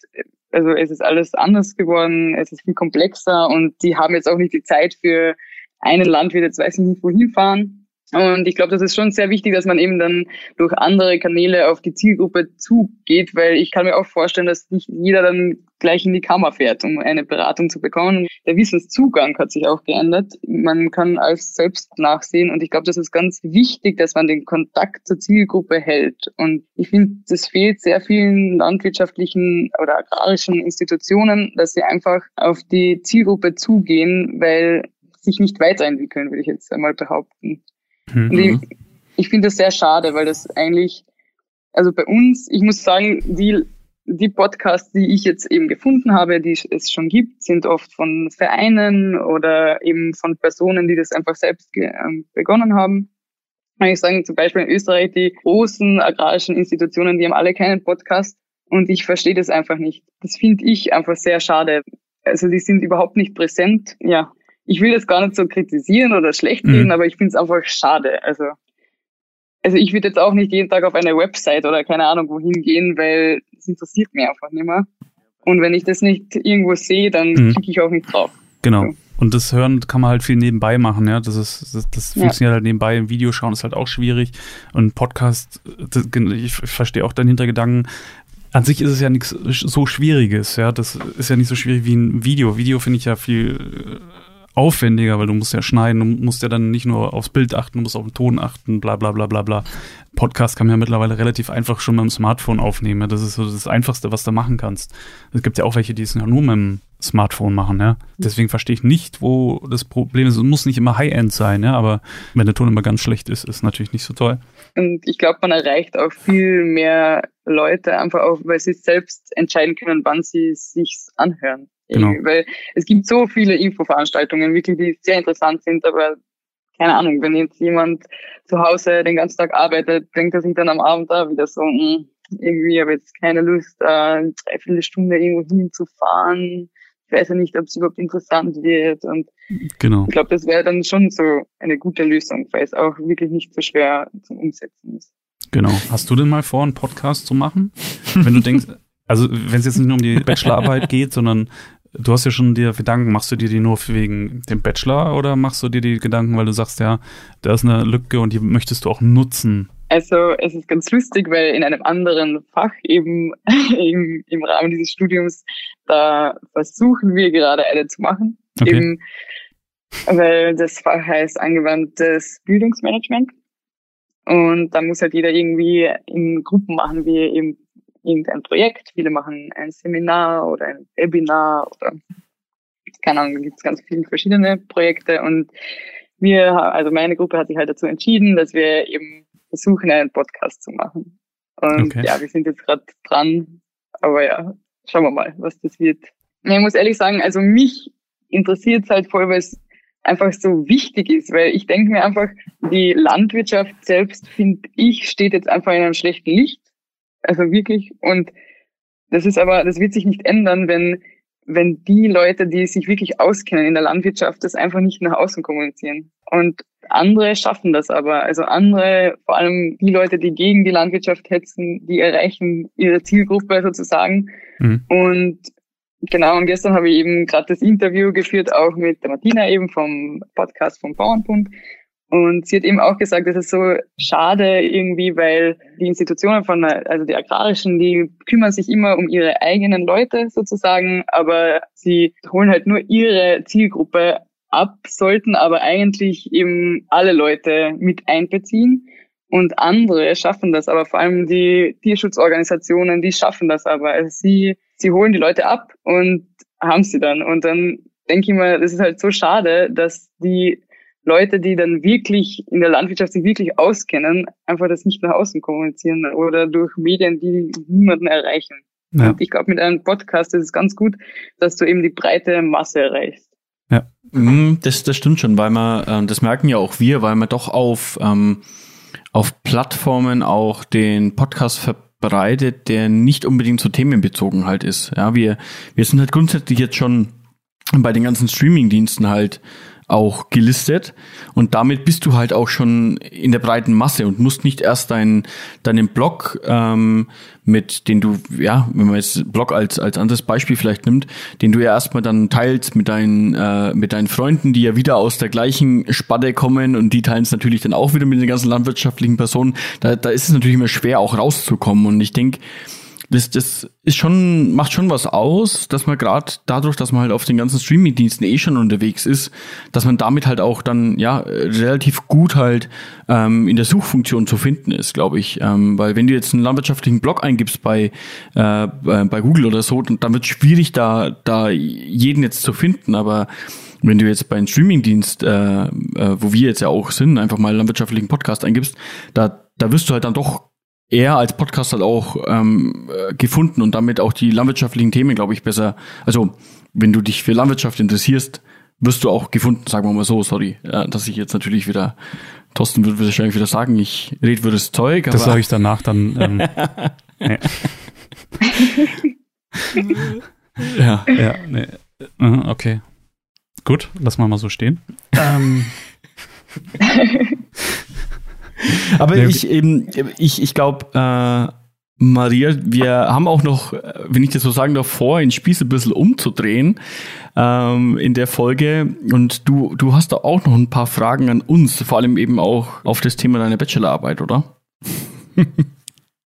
also es ist alles anders geworden, es ist viel komplexer und die haben jetzt auch nicht die Zeit für einen Landwirt, jetzt weiß ich nicht wohin fahren und ich glaube, das ist schon sehr wichtig, dass man eben dann durch andere Kanäle auf die Zielgruppe zugeht, weil ich kann mir auch vorstellen, dass nicht jeder dann gleich in die Kammer fährt, um eine Beratung zu bekommen. Der Wissenszugang hat sich auch geändert. Man kann alles selbst nachsehen und ich glaube, das ist ganz wichtig, dass man den Kontakt zur Zielgruppe hält. Und ich finde, das fehlt sehr vielen landwirtschaftlichen oder agrarischen Institutionen, dass sie einfach auf die Zielgruppe zugehen, weil sich nicht weiterentwickeln, würde ich jetzt einmal behaupten. Mhm. ich, ich finde das sehr schade, weil das eigentlich, also bei uns, ich muss sagen, die, die Podcasts, die ich jetzt eben gefunden habe, die es schon gibt, sind oft von Vereinen oder eben von Personen, die das einfach selbst ähm, begonnen haben. Kann ich sagen, zum Beispiel in Österreich, die großen agrarischen Institutionen, die haben alle keinen Podcast und ich verstehe das einfach nicht. Das finde ich einfach sehr schade. Also die sind überhaupt nicht präsent. Ja, ich will das gar nicht so kritisieren oder schlecht mhm. reden, aber ich finde es einfach schade. Also, also ich würde jetzt auch nicht jeden Tag auf eine Website oder keine Ahnung wohin gehen, weil es interessiert mich einfach nicht mehr. Und wenn ich das nicht irgendwo sehe, dann mhm. klicke ich auch nicht drauf. Genau. So. Und das Hören kann man halt viel nebenbei machen, ja. Das ist, das, das ja. funktioniert halt nebenbei. Im Video schauen ist halt auch schwierig. Und Podcast, das, ich verstehe auch deinen Hintergedanken. An sich ist es ja nichts so Schwieriges, ja. Das ist ja nicht so schwierig wie ein Video. Video finde ich ja viel aufwendiger, weil du musst ja schneiden, du musst ja dann nicht nur aufs Bild achten, du musst auf den Ton achten, bla bla bla bla bla. Podcast kann man ja mittlerweile relativ einfach schon mit dem Smartphone aufnehmen. Das ist so das Einfachste, was du machen kannst. Es gibt ja auch welche, die es ja nur mit dem Smartphone machen, ja. Deswegen verstehe ich nicht, wo das Problem ist. Es muss nicht immer High-End sein, ja, aber wenn der Ton immer ganz schlecht ist, ist natürlich nicht so toll. Und ich glaube, man erreicht auch viel mehr Leute einfach auch, weil sie selbst entscheiden können, wann sie sich's anhören. Genau. Weil es gibt so viele Infoveranstaltungen, wirklich, die sehr interessant sind, aber keine Ahnung, wenn jetzt jemand zu Hause den ganzen Tag arbeitet, denkt er sich dann am Abend da wieder so, mh, hm, irgendwie habe ich jetzt keine Lust, äh, eine Dreiviertelstunde irgendwo hinzufahren. Ich weiß ja nicht, ob es überhaupt interessant wird. Und genau. ich glaube, das wäre dann schon so eine gute Lösung, weil es auch wirklich nicht so schwer zum Umsetzen ist. Genau. Hast du denn mal vor, einen Podcast zu machen? Wenn du denkst, also wenn es jetzt nicht nur um die Bachelorarbeit geht, sondern Du hast ja schon dir Gedanken, machst du dir die nur wegen dem Bachelor oder machst du dir die Gedanken, weil du sagst, ja, da ist eine Lücke und die möchtest du auch nutzen? Also es ist ganz lustig, weil in einem anderen Fach eben im, im Rahmen dieses Studiums, da versuchen wir gerade eine zu machen. Okay. Eben, weil das Fach heißt angewandtes Bildungsmanagement. Und da muss halt jeder irgendwie in Gruppen machen, wie eben irgendein Projekt. Viele machen ein Seminar oder ein Webinar oder keine Ahnung, gibt es ganz viele verschiedene Projekte und wir, also meine Gruppe hat sich halt dazu entschieden, dass wir eben versuchen, einen Podcast zu machen. Und okay. ja, wir sind jetzt gerade dran, aber ja, schauen wir mal, was das wird. Ich muss ehrlich sagen, also mich interessiert es halt voll, weil es einfach so wichtig ist, weil ich denke mir einfach, die Landwirtschaft selbst, finde ich, steht jetzt einfach in einem schlechten Licht. Also wirklich. Und das ist aber, das wird sich nicht ändern, wenn, wenn die Leute, die sich wirklich auskennen in der Landwirtschaft, das einfach nicht nach außen kommunizieren. Und andere schaffen das aber. Also andere, vor allem die Leute, die gegen die Landwirtschaft hetzen, die erreichen ihre Zielgruppe sozusagen. Mhm. Und genau, und gestern habe ich eben gerade das Interview geführt, auch mit der Martina eben vom Podcast vom Bauernbund. Und sie hat eben auch gesagt, das ist so schade irgendwie, weil die Institutionen von, also die agrarischen, die kümmern sich immer um ihre eigenen Leute sozusagen, aber sie holen halt nur ihre Zielgruppe ab, sollten aber eigentlich eben alle Leute mit einbeziehen. Und andere schaffen das, aber vor allem die Tierschutzorganisationen, die schaffen das aber. Also sie sie holen die Leute ab und haben sie dann. Und dann denke ich mal, das ist halt so schade, dass die Leute, die dann wirklich in der Landwirtschaft sich wirklich auskennen, einfach das nicht nach außen kommunizieren oder durch Medien, die niemanden erreichen. Ja. Und ich glaube, mit einem Podcast ist es ganz gut, dass du eben die breite Masse erreichst. Ja, mhm, das, das stimmt schon, weil man, äh, das merken ja auch wir, weil man doch auf, ähm, auf Plattformen auch den Podcast verbreitet, der nicht unbedingt so themenbezogen halt ist. Ja, wir, wir sind halt grundsätzlich jetzt schon bei den ganzen Streaming-Diensten halt auch gelistet. Und damit bist du halt auch schon in der breiten Masse und musst nicht erst deinen deinen Blog ähm, mit den du ja wenn man jetzt Blog als als anderes Beispiel vielleicht nimmt den du ja erstmal dann teilst mit deinen äh, mit deinen Freunden die ja wieder aus der gleichen Spanne kommen und die teilen es natürlich dann auch wieder mit den ganzen landwirtschaftlichen Personen. Da da ist es natürlich immer schwer auch rauszukommen. Und ich denke das, das ist schon, macht schon was aus, dass man gerade dadurch, dass man halt auf den ganzen Streaming-Diensten eh schon unterwegs ist, dass man damit halt auch dann ja relativ gut halt ähm, in der Suchfunktion zu finden ist, glaube ich. Ähm, weil wenn du jetzt einen landwirtschaftlichen Blog eingibst bei, äh, bei Google oder so, dann, wird es schwierig, da, da jeden jetzt zu finden. Aber wenn du jetzt bei einem Streamingdienst, äh, äh, wo wir jetzt ja auch sind, einfach mal landwirtschaftlichen Podcast eingibst, da, da wirst du halt dann doch eher als Podcast halt auch ähm, äh, gefunden und damit auch die landwirtschaftlichen Themen, glaube ich, besser. Also, wenn du dich für Landwirtschaft interessierst, wirst du auch gefunden, sagen wir mal so, sorry, ja, dass ich jetzt natürlich wieder, Thorsten wird wahrscheinlich wieder sagen, ich rede für das Zeug. Das sage ich danach dann. Ähm, ja. ja, nee. Mhm, okay. Gut, lass mal mal so stehen. Ähm. Aber ja, ich eben, ich, ich glaube, äh, Maria, wir haben auch noch, wenn ich das so sagen darf, vor, den Spieß ein bisschen umzudrehen ähm, in der Folge. Und du, du hast da auch noch ein paar Fragen an uns, vor allem eben auch auf das Thema deiner Bachelorarbeit, oder?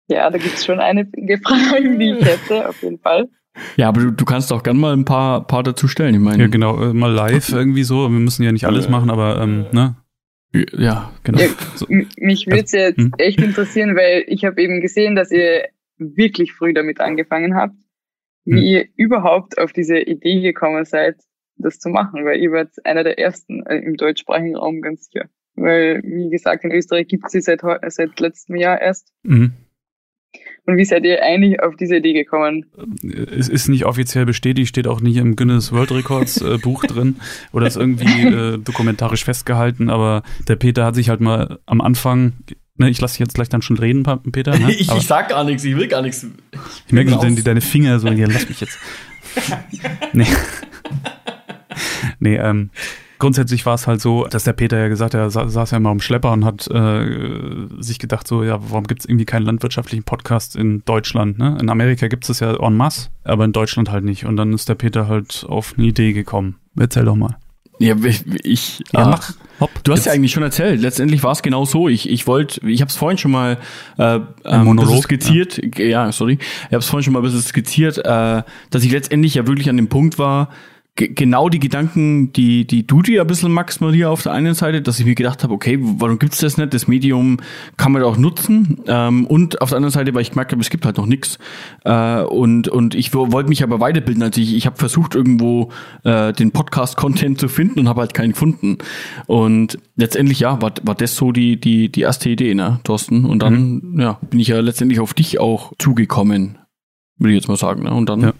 ja, da gibt es schon einige Fragen, die ich hätte, auf jeden Fall. Ja, aber du, du kannst auch gerne mal ein paar, paar dazu stellen. Ich meine, ja, genau, äh, mal live irgendwie so. Wir müssen ja nicht alles machen, aber ähm, ne? Ja, genau. Ja, so. Mich würde es jetzt hm. echt interessieren, weil ich habe eben gesehen, dass ihr wirklich früh damit angefangen habt, wie hm. ihr überhaupt auf diese Idee gekommen seid, das zu machen, weil ihr wart einer der ersten äh, im deutschsprachigen Raum ganz sicher. Weil, wie gesagt, in Österreich gibt es sie seit, seit letztem Jahr erst. Mhm. Und wie seid ihr eigentlich auf diese Idee gekommen? Es ist nicht offiziell bestätigt, steht auch nicht im Guinness World Records äh, Buch drin oder ist irgendwie äh, dokumentarisch festgehalten, aber der Peter hat sich halt mal am Anfang Ne, ich lasse dich jetzt gleich dann schon reden, Peter. Ne? ich, ich, sag gar nichts, ich will gar nichts. Ich, ich merke schon deine Finger so, hier, lass mich jetzt. nee. nee, ähm, grundsätzlich war es halt so, dass der Peter ja gesagt hat, er saß ja mal am Schlepper und hat äh, sich gedacht, so, ja, warum gibt es irgendwie keinen landwirtschaftlichen Podcast in Deutschland? Ne? In Amerika gibt es das ja en masse, aber in Deutschland halt nicht. Und dann ist der Peter halt auf eine Idee gekommen. Erzähl doch mal. Ja, ich, ich ja, ah, mach. Hopp, du hast ja eigentlich schon erzählt. Letztendlich war es genau so. Ich, ich wollte, ich habe es vorhin schon mal äh, ähm, Monolog, skizziert. Ja. ja, sorry. Ich habe es vorhin schon mal ein bisschen skizziert, äh, dass ich letztendlich ja wirklich an dem Punkt war, genau die Gedanken, die, die du dir ein bisschen, Max Maria, auf der einen Seite, dass ich mir gedacht habe, okay, warum gibt's das nicht? Das Medium kann man auch nutzen. Ähm, und auf der anderen Seite, weil ich gemerkt habe, es gibt halt noch nichts. Äh, und, und ich wollte mich aber weiterbilden. Also ich, ich habe versucht, irgendwo äh, den Podcast-Content zu finden und habe halt keinen gefunden. Und letztendlich, ja, war, war das so die, die, die erste Idee, ne, Thorsten? Und dann, mhm. ja, bin ich ja letztendlich auf dich auch zugekommen, würde ich jetzt mal sagen. Ne? Und dann. Ja.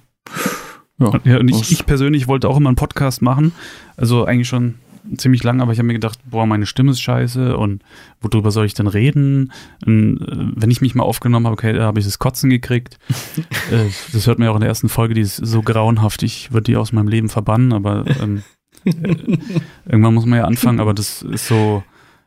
Ja, ja und ich, ich persönlich wollte auch immer einen Podcast machen. Also eigentlich schon ziemlich lang, aber ich habe mir gedacht, boah, meine Stimme ist scheiße und worüber soll ich denn reden? Und, äh, wenn ich mich mal aufgenommen habe, okay, da habe ich das Kotzen gekriegt. äh, das hört man ja auch in der ersten Folge, die ist so grauenhaft, ich würde die aus meinem Leben verbannen, aber ähm, äh, irgendwann muss man ja anfangen, aber das ist so,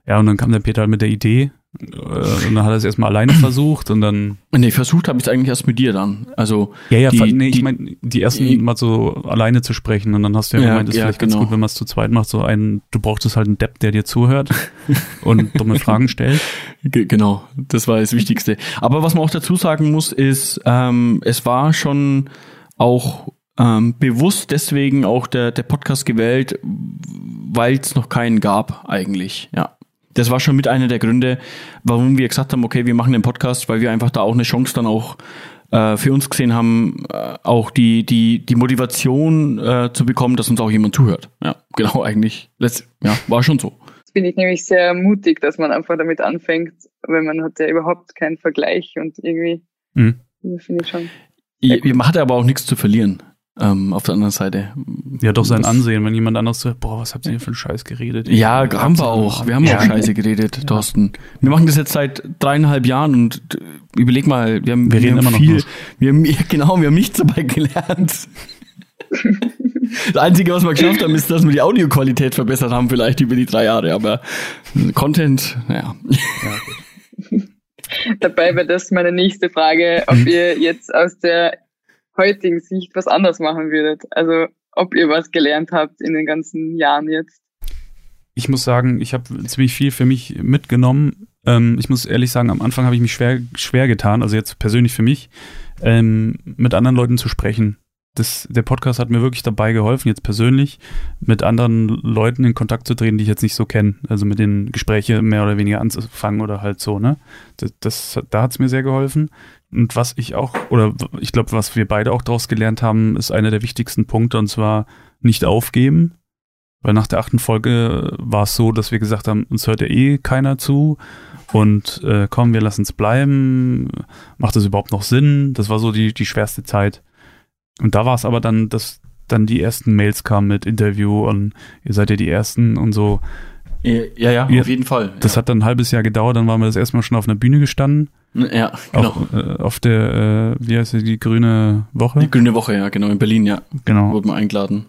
ja, und dann kam der Peter halt mit der Idee und dann hat er es erstmal alleine versucht und dann. Nee, versucht habe ich es eigentlich erst mit dir dann. Also. Ja, ja, die, nee, ich meine, die ersten die, mal so alleine zu sprechen und dann hast du ja, ja gemeint, das ist ja, vielleicht genau. ganz gut, wenn man es zu zweit macht, so ein, du brauchst halt einen Depp, der dir zuhört und dumme Fragen stellt. Genau, das war das Wichtigste. Aber was man auch dazu sagen muss, ist, ähm, es war schon auch ähm, bewusst deswegen auch der, der Podcast gewählt, weil es noch keinen gab eigentlich, ja. Das war schon mit einer der Gründe, warum wir gesagt haben, okay, wir machen den Podcast, weil wir einfach da auch eine Chance dann auch äh, für uns gesehen haben, äh, auch die, die, die Motivation äh, zu bekommen, dass uns auch jemand zuhört. Ja, genau, eigentlich. Letzt, ja, war schon so. Das finde ich nämlich sehr mutig, dass man einfach damit anfängt, weil man hat ja überhaupt keinen Vergleich und irgendwie, mhm. finde ich schon. Ja, man hat aber auch nichts zu verlieren. Ähm, auf der anderen Seite. Ja, doch sein Ansehen, wenn jemand anderes sagt, boah, was habt ihr denn für einen Scheiß geredet? Ich ja, haben wir auch. Wir haben ja. auch Scheiße geredet, ja. Thorsten. Wir machen das jetzt seit dreieinhalb Jahren und überleg mal, wir haben, wir, wir reden haben immer viel, noch wir haben, genau, wir haben nichts dabei gelernt. das Einzige, was wir geschafft haben, ist, dass wir die Audioqualität verbessert haben, vielleicht über die drei Jahre, aber Content, naja. Ja, Dabei wäre das meine nächste Frage, ob ihr jetzt aus der heutigen Sicht was anders machen würdet. Also ob ihr was gelernt habt in den ganzen Jahren jetzt. Ich muss sagen, ich habe ziemlich viel für mich mitgenommen. Ähm, ich muss ehrlich sagen, am Anfang habe ich mich schwer, schwer getan, also jetzt persönlich für mich, ähm, mit anderen Leuten zu sprechen. Das, der Podcast hat mir wirklich dabei geholfen, jetzt persönlich mit anderen Leuten in Kontakt zu treten, die ich jetzt nicht so kenne. Also mit den Gesprächen mehr oder weniger anzufangen oder halt so, ne? Das, das da hat es mir sehr geholfen. Und was ich auch, oder ich glaube, was wir beide auch daraus gelernt haben, ist einer der wichtigsten Punkte, und zwar nicht aufgeben. Weil nach der achten Folge war es so, dass wir gesagt haben, uns hört ja eh keiner zu. Und äh, komm, wir lassen es bleiben. Macht das überhaupt noch Sinn? Das war so die, die schwerste Zeit. Und da war es aber dann, dass dann die ersten Mails kamen mit Interview und ihr seid ja die Ersten und so. Ja, ja, ja auf jeden Fall. Das ja. hat dann ein halbes Jahr gedauert, dann waren wir das erstmal schon auf einer Bühne gestanden. Ja, genau. Auf, äh, auf der, äh, wie heißt die, die Grüne Woche? Die Grüne Woche, ja, genau, in Berlin, ja. Genau. Wurde man eingeladen.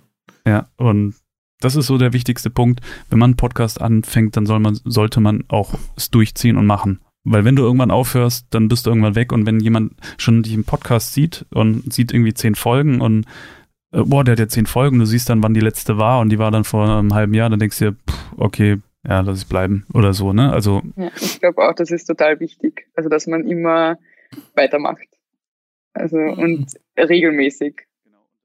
Ja, und das ist so der wichtigste Punkt. Wenn man einen Podcast anfängt, dann soll man, sollte man auch es durchziehen und machen. Weil wenn du irgendwann aufhörst, dann bist du irgendwann weg. Und wenn jemand schon dich im Podcast sieht und sieht irgendwie zehn Folgen und äh, boah, der hat ja zehn Folgen, du siehst dann, wann die letzte war und die war dann vor einem halben Jahr, dann denkst du dir, pff, okay, ja, lass es bleiben oder so, ne? Also. Ja, ich glaube auch, das ist total wichtig. Also, dass man immer weitermacht. Also, und regelmäßig.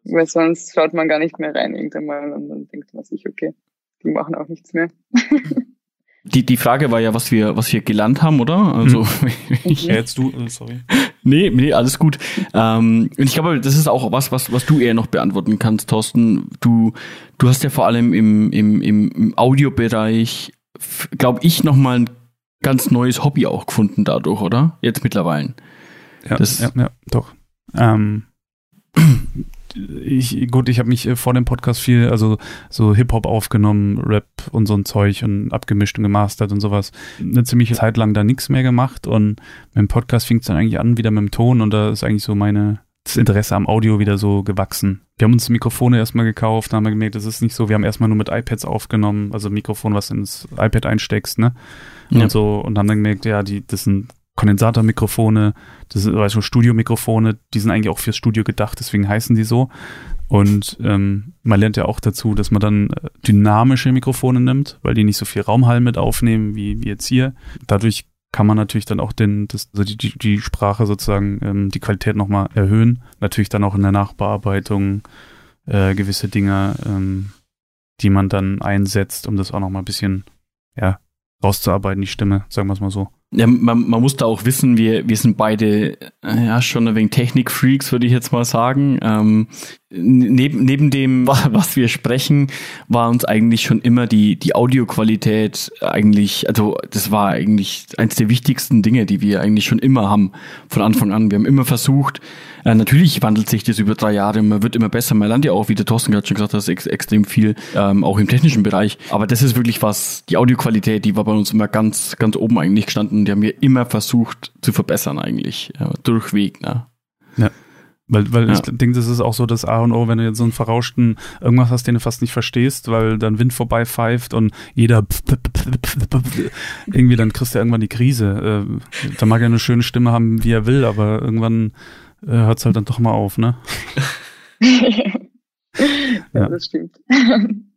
Weil sonst schaut man gar nicht mehr rein irgendwann mal und dann denkt man sich, okay, die machen auch nichts mehr. Die, die Frage war ja, was wir, was wir gelernt haben, oder? Also, hm. ja, jetzt du, äh, sorry. Nee, nee, alles gut. Ähm, und ich glaube, das ist auch was, was, was du eher noch beantworten kannst, Thorsten. Du, du hast ja vor allem im, im, im Audiobereich, glaube ich, nochmal ein ganz neues Hobby auch gefunden dadurch, oder? Jetzt mittlerweile. Ja, das, ja, ja doch. Ähm, ich, gut, ich habe mich äh, vor dem Podcast viel, also so Hip-Hop aufgenommen, Rap und so ein Zeug und abgemischt und gemastert und sowas. Eine ziemliche Zeit lang da nichts mehr gemacht und mit dem Podcast fing es dann eigentlich an, wieder mit dem Ton und da ist eigentlich so meine, das Interesse am Audio wieder so gewachsen. Wir haben uns Mikrofone erstmal gekauft, haben wir gemerkt, das ist nicht so, wir haben erstmal nur mit iPads aufgenommen, also Mikrofon, was ins iPad einsteckst, ne? Ja. Und so, und haben dann gemerkt, ja, die, das sind Kondensatormikrofone, das sind also Studiomikrofone, die sind eigentlich auch fürs Studio gedacht, deswegen heißen die so. Und ähm, man lernt ja auch dazu, dass man dann äh, dynamische Mikrofone nimmt, weil die nicht so viel Raumhall mit aufnehmen wie, wie jetzt hier. Dadurch kann man natürlich dann auch den, das, also die, die, die Sprache sozusagen, ähm, die Qualität nochmal erhöhen. Natürlich dann auch in der Nachbearbeitung äh, gewisse Dinge, ähm, die man dann einsetzt, um das auch nochmal ein bisschen, ja, rauszuarbeiten, die Stimme, sagen wir es mal so. Ja, man, man muss da auch wissen, wir, wir sind beide äh, ja schon ein wenig Technik-Freaks, würde ich jetzt mal sagen. Ähm, neben, neben dem, was wir sprechen, war uns eigentlich schon immer die, die Audioqualität eigentlich, also das war eigentlich eins der wichtigsten Dinge, die wir eigentlich schon immer haben, von Anfang an. Wir haben immer versucht, äh, natürlich wandelt sich das über drei Jahre, man wird immer besser, man lernt ja auch, wie der Thorsten gerade schon gesagt hat, ex extrem viel, ähm, auch im technischen Bereich. Aber das ist wirklich was, die Audioqualität, die war bei uns immer ganz, ganz oben eigentlich gestanden, die haben wir immer versucht zu verbessern eigentlich, ja, durchweg. Ne? Ja. Weil, weil ja. ich denke, das ist auch so das A und O, wenn du jetzt so einen verrauschten irgendwas hast, den du fast nicht verstehst, weil dann Wind vorbei pfeift und jeder irgendwie, dann kriegst du irgendwann die Krise. Äh, da mag er eine schöne Stimme haben, wie er will, aber irgendwann äh, hört es halt dann doch mal auf, ne? ja, das stimmt.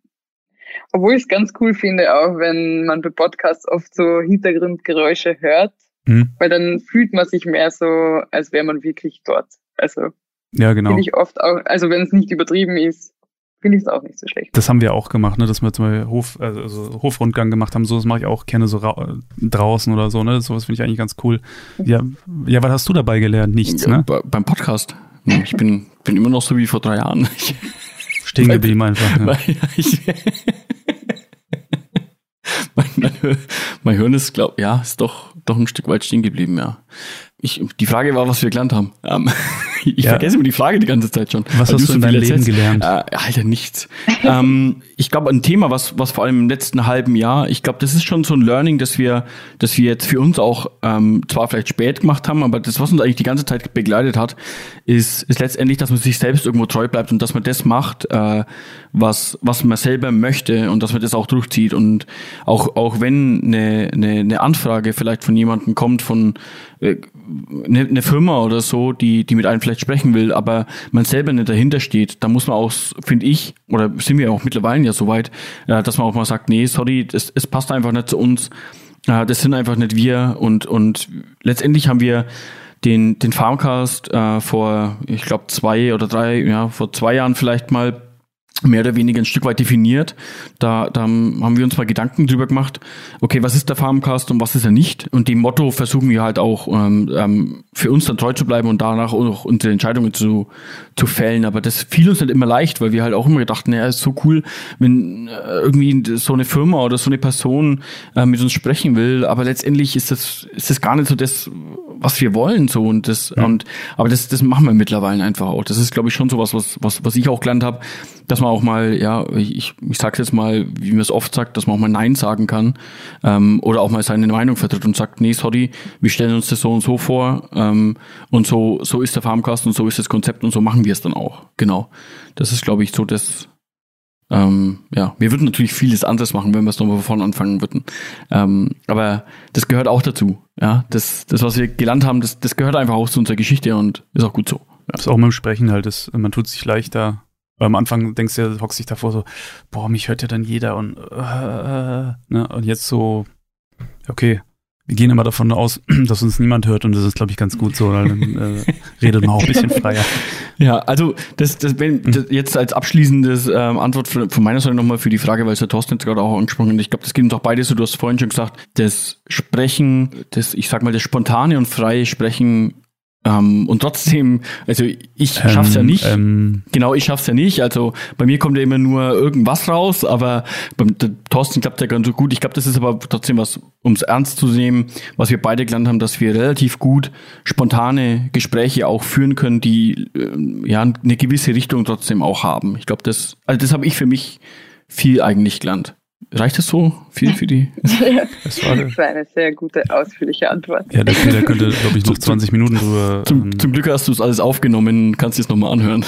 Obwohl ich es ganz cool finde, auch wenn man bei Podcasts oft so Hintergrundgeräusche hört, mhm. weil dann fühlt man sich mehr so, als wäre man wirklich dort. Also ja, genau. Finde ich oft auch, also wenn es nicht übertrieben ist, finde ich es auch nicht so schlecht. Das haben wir auch gemacht, ne, dass wir zum Beispiel Hof, also Hofrundgang gemacht haben. So, das mache ich auch gerne so draußen oder so, ne? Sowas finde ich eigentlich ganz cool. Ja, ja, was hast du dabei gelernt? Nichts, ne? Bei, beim Podcast. Ich bin, bin immer noch so wie vor drei Jahren. Stehen geblieben einfach. Ja. Weil, ich, mein, mein, mein Hirn ist, glaub, ja, ist doch, doch ein Stück weit stehen geblieben, ja. Ich, die Frage war, was wir gelernt haben. Ähm, ich ja. vergesse mir die Frage die ganze Zeit schon. Was hast du in deinem Leben erzählst. gelernt? Äh, Alter, nichts. ähm, ich glaube, ein Thema, was, was vor allem im letzten halben Jahr, ich glaube, das ist schon so ein Learning, dass wir, dass wir jetzt für uns auch ähm, zwar vielleicht spät gemacht haben, aber das, was uns eigentlich die ganze Zeit begleitet hat, ist, ist letztendlich, dass man sich selbst irgendwo treu bleibt und dass man das macht, äh, was, was man selber möchte und dass man das auch durchzieht. Und auch, auch wenn eine, eine, eine Anfrage vielleicht von jemandem kommt, von äh, eine, eine Firma oder so, die, die mit einem vielleicht sprechen will, aber man selber nicht dahinter steht, da muss man auch, finde ich, oder sind wir auch mittlerweile ja so weit, äh, dass man auch mal sagt, nee, sorry, es, es passt einfach nicht zu uns, äh, das sind einfach nicht wir und, und letztendlich haben wir den, den Farmcast äh, vor, ich glaube, zwei oder drei, ja, vor zwei Jahren vielleicht mal mehr oder weniger ein Stück weit definiert. Da, da haben wir uns mal Gedanken drüber gemacht, okay, was ist der Farmcast und was ist er nicht? Und dem Motto versuchen wir halt auch ähm, ähm, für uns dann treu zu bleiben und danach auch unsere Entscheidungen zu, zu fällen. Aber das fiel uns nicht immer leicht, weil wir halt auch immer gedacht, naja, ist so cool, wenn äh, irgendwie so eine Firma oder so eine Person äh, mit uns sprechen will. Aber letztendlich ist das, ist das gar nicht so das, was wir wollen. so Und das, ja. und aber das, das machen wir mittlerweile einfach auch. Das ist, glaube ich, schon so was, was, was, was ich auch gelernt habe, dass man auch mal, ja, ich, ich sag's jetzt mal, wie man es oft sagt, dass man auch mal Nein sagen kann ähm, oder auch mal seine Meinung vertritt und sagt, nee, sorry, wir stellen uns das so und so vor ähm, und so, so ist der Farmcast und so ist das Konzept und so machen wir es dann auch. Genau. Das ist, glaube ich, so das, ähm, ja, wir würden natürlich vieles anderes machen, wenn wir es nochmal von vorne anfangen würden. Ähm, aber das gehört auch dazu. Ja, das, das, was wir gelernt haben, das, das gehört einfach auch zu unserer Geschichte und ist auch gut so. Ja. Das ist auch beim Sprechen halt, das, man tut sich leichter, weil am Anfang denkst du ja, hockst dich davor so, boah, mich hört ja dann jeder und, äh, ne? und jetzt so, okay, wir gehen immer davon aus, dass uns niemand hört und das ist, glaube ich, ganz gut so. Dann äh, redet man auch ein bisschen freier. Ja, also das, das, wenn, das jetzt als abschließendes ähm, Antwort von, von meiner Seite nochmal für die Frage, weil es der Thorsten jetzt gerade auch angesprochen hat. Ich glaube, das geht uns auch beide so. Du hast vorhin schon gesagt, das Sprechen, das, ich sag mal, das spontane und freie Sprechen ähm, und trotzdem, also ich ähm, schaff's ja nicht. Ähm, genau, ich schaff's ja nicht. Also bei mir kommt ja immer nur irgendwas raus, aber beim Thorsten klappt ja ganz so gut. Ich glaube, das ist aber trotzdem was, ums ernst zu nehmen, was wir beide gelernt haben, dass wir relativ gut spontane Gespräche auch führen können, die äh, ja eine gewisse Richtung trotzdem auch haben. Ich glaube, das, also das habe ich für mich viel eigentlich gelernt. Reicht das so viel für die? das war, das war eine sehr gute, ausführliche Antwort. Ja, der, der könnte, glaube ich, noch 20 Minuten drüber. Zum, ähm, zum Glück hast du es alles aufgenommen, kannst du es nochmal anhören.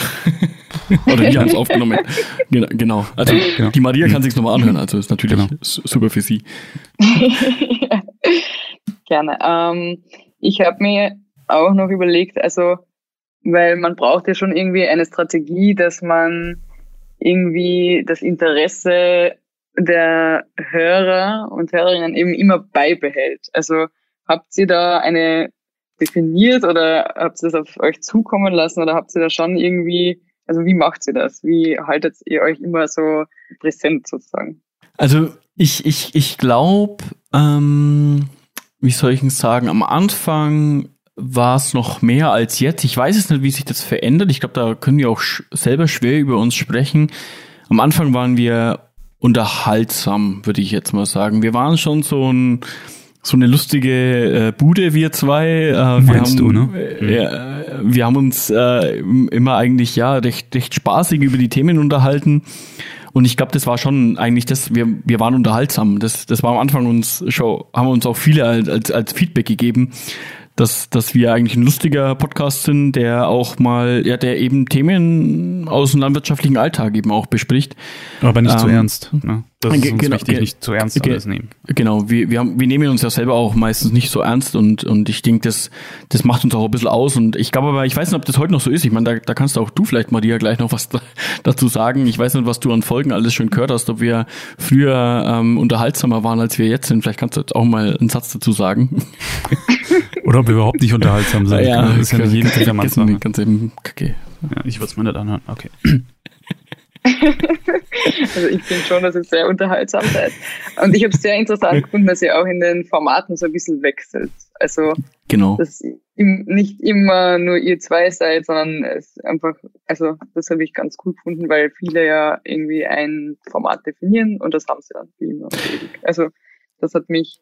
Oder wir haben es aufgenommen. Genau. Also genau. die Maria kann sich nochmal anhören, also ist natürlich genau. super für sie. ja, gerne. Ähm, ich habe mir auch noch überlegt, also, weil man braucht ja schon irgendwie eine Strategie, dass man irgendwie das Interesse der Hörer und Hörerinnen eben immer beibehält. Also habt ihr da eine definiert oder habt ihr das auf euch zukommen lassen oder habt ihr da schon irgendwie, also wie macht ihr das? Wie haltet ihr euch immer so präsent sozusagen? Also ich, ich, ich glaube, ähm, wie soll ich es sagen, am Anfang war es noch mehr als jetzt. Ich weiß es nicht, wie sich das verändert. Ich glaube, da können wir auch selber schwer über uns sprechen. Am Anfang waren wir unterhaltsam, würde ich jetzt mal sagen. Wir waren schon so ein so eine lustige äh, Bude, wir zwei. Äh, Meinst wir haben, du, ne? Äh, wir haben uns äh, immer eigentlich ja recht, recht spaßig über die Themen unterhalten. Und ich glaube, das war schon eigentlich das, wir, wir waren unterhaltsam. Das, das war am Anfang uns schon, haben uns auch viele als, als, als Feedback gegeben, dass, dass wir eigentlich ein lustiger Podcast sind, der auch mal, ja, der eben Themen aus dem landwirtschaftlichen Alltag eben auch bespricht. Aber nicht ähm, zu ernst. Ne? Das ist uns genau, wichtig, nicht zu ernst alles nehmen. Genau, wir, wir, haben, wir nehmen uns ja selber auch meistens nicht so ernst und, und ich denke, das, das macht uns auch ein bisschen aus. Und ich glaube aber, ich weiß nicht, ob das heute noch so ist. Ich meine, da, da kannst du auch du vielleicht, Maria, gleich noch was da, dazu sagen. Ich weiß nicht, was du an Folgen alles schon gehört hast, ob wir früher ähm, unterhaltsamer waren, als wir jetzt sind. Vielleicht kannst du jetzt auch mal einen Satz dazu sagen. Oder ob wir überhaupt nicht unterhaltsam sind. Ja, das ist ja nicht jeden Tag ganz, ganz eben kacke. Ja, ich würde es mir nicht anhören. Okay. also ich finde schon, dass es sehr unterhaltsam seid. Und ich habe es sehr interessant gefunden, dass ihr auch in den Formaten so ein bisschen wechselt. Also genau. dass nicht immer nur ihr zwei seid, sondern es einfach, also das habe ich ganz cool gefunden, weil viele ja irgendwie ein Format definieren und das haben sie dann wie immer. Also das hat mich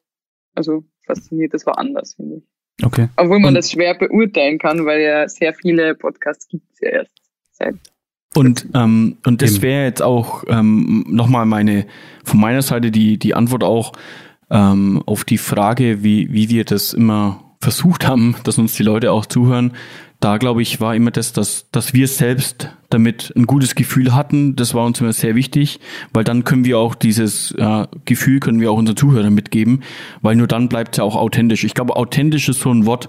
also fasziniert, das war anders, finde ich. Okay. Obwohl man und, das schwer beurteilen kann, weil ja sehr viele Podcasts gibt es ja erst seit und, ähm, und das wäre jetzt auch ähm, nochmal meine, von meiner Seite die, die Antwort auch ähm, auf die Frage, wie, wie wir das immer versucht haben, dass uns die Leute auch zuhören. Da glaube ich, war immer das, dass, dass wir selbst damit ein gutes Gefühl hatten. Das war uns immer sehr wichtig, weil dann können wir auch dieses äh, Gefühl können wir auch unseren Zuhörern mitgeben, weil nur dann bleibt es ja auch authentisch. Ich glaube, authentisch ist so ein Wort,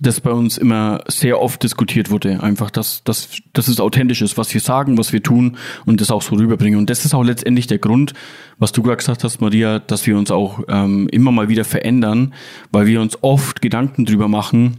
das bei uns immer sehr oft diskutiert wurde. Einfach, dass, dass, dass es authentisch ist, was wir sagen, was wir tun und das auch so rüberbringen. Und das ist auch letztendlich der Grund, was du gerade gesagt hast, Maria, dass wir uns auch ähm, immer mal wieder verändern, weil wir uns oft Gedanken drüber machen,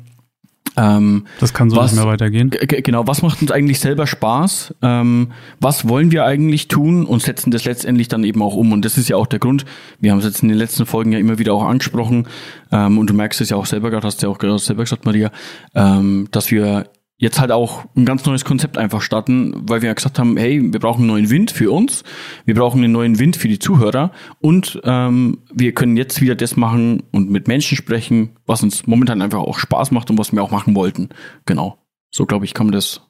ähm, das kann so was, nicht mehr weitergehen. Genau, was macht uns eigentlich selber Spaß? Ähm, was wollen wir eigentlich tun und setzen das letztendlich dann eben auch um? Und das ist ja auch der Grund. Wir haben es jetzt in den letzten Folgen ja immer wieder auch angesprochen ähm, und du merkst es ja auch selber gerade, hast du ja auch gerade selber gesagt, Maria, ähm, dass wir jetzt halt auch ein ganz neues Konzept einfach starten, weil wir ja gesagt haben, hey, wir brauchen einen neuen Wind für uns, wir brauchen einen neuen Wind für die Zuhörer und ähm, wir können jetzt wieder das machen und mit Menschen sprechen, was uns momentan einfach auch Spaß macht und was wir auch machen wollten. Genau. So glaube ich, kann man das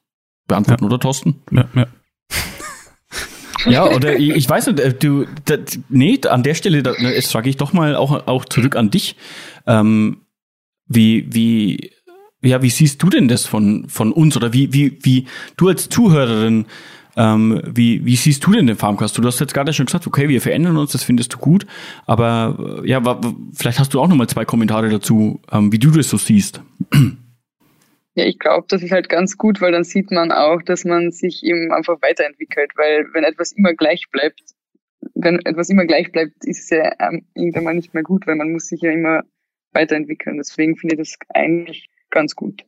beantworten, ja. oder Thorsten? Ja, ja. ja, oder ich, ich weiß nicht, äh, du, das, nee, an der Stelle, da, jetzt frage ich doch mal auch, auch zurück an dich. Ähm, wie, wie ja, wie siehst du denn das von, von uns oder wie, wie, wie du als Zuhörerin, ähm, wie, wie siehst du denn den Farmcast? Du hast jetzt gerade schon gesagt, okay, wir verändern uns, das findest du gut, aber äh, ja, vielleicht hast du auch nochmal zwei Kommentare dazu, ähm, wie du das so siehst. Ja, ich glaube, das ist halt ganz gut, weil dann sieht man auch, dass man sich eben einfach weiterentwickelt, weil wenn etwas immer gleich bleibt, wenn etwas immer gleich bleibt, ist es ja ähm, irgendwann mal nicht mehr gut, weil man muss sich ja immer weiterentwickeln. Deswegen finde ich das eigentlich ganz gut.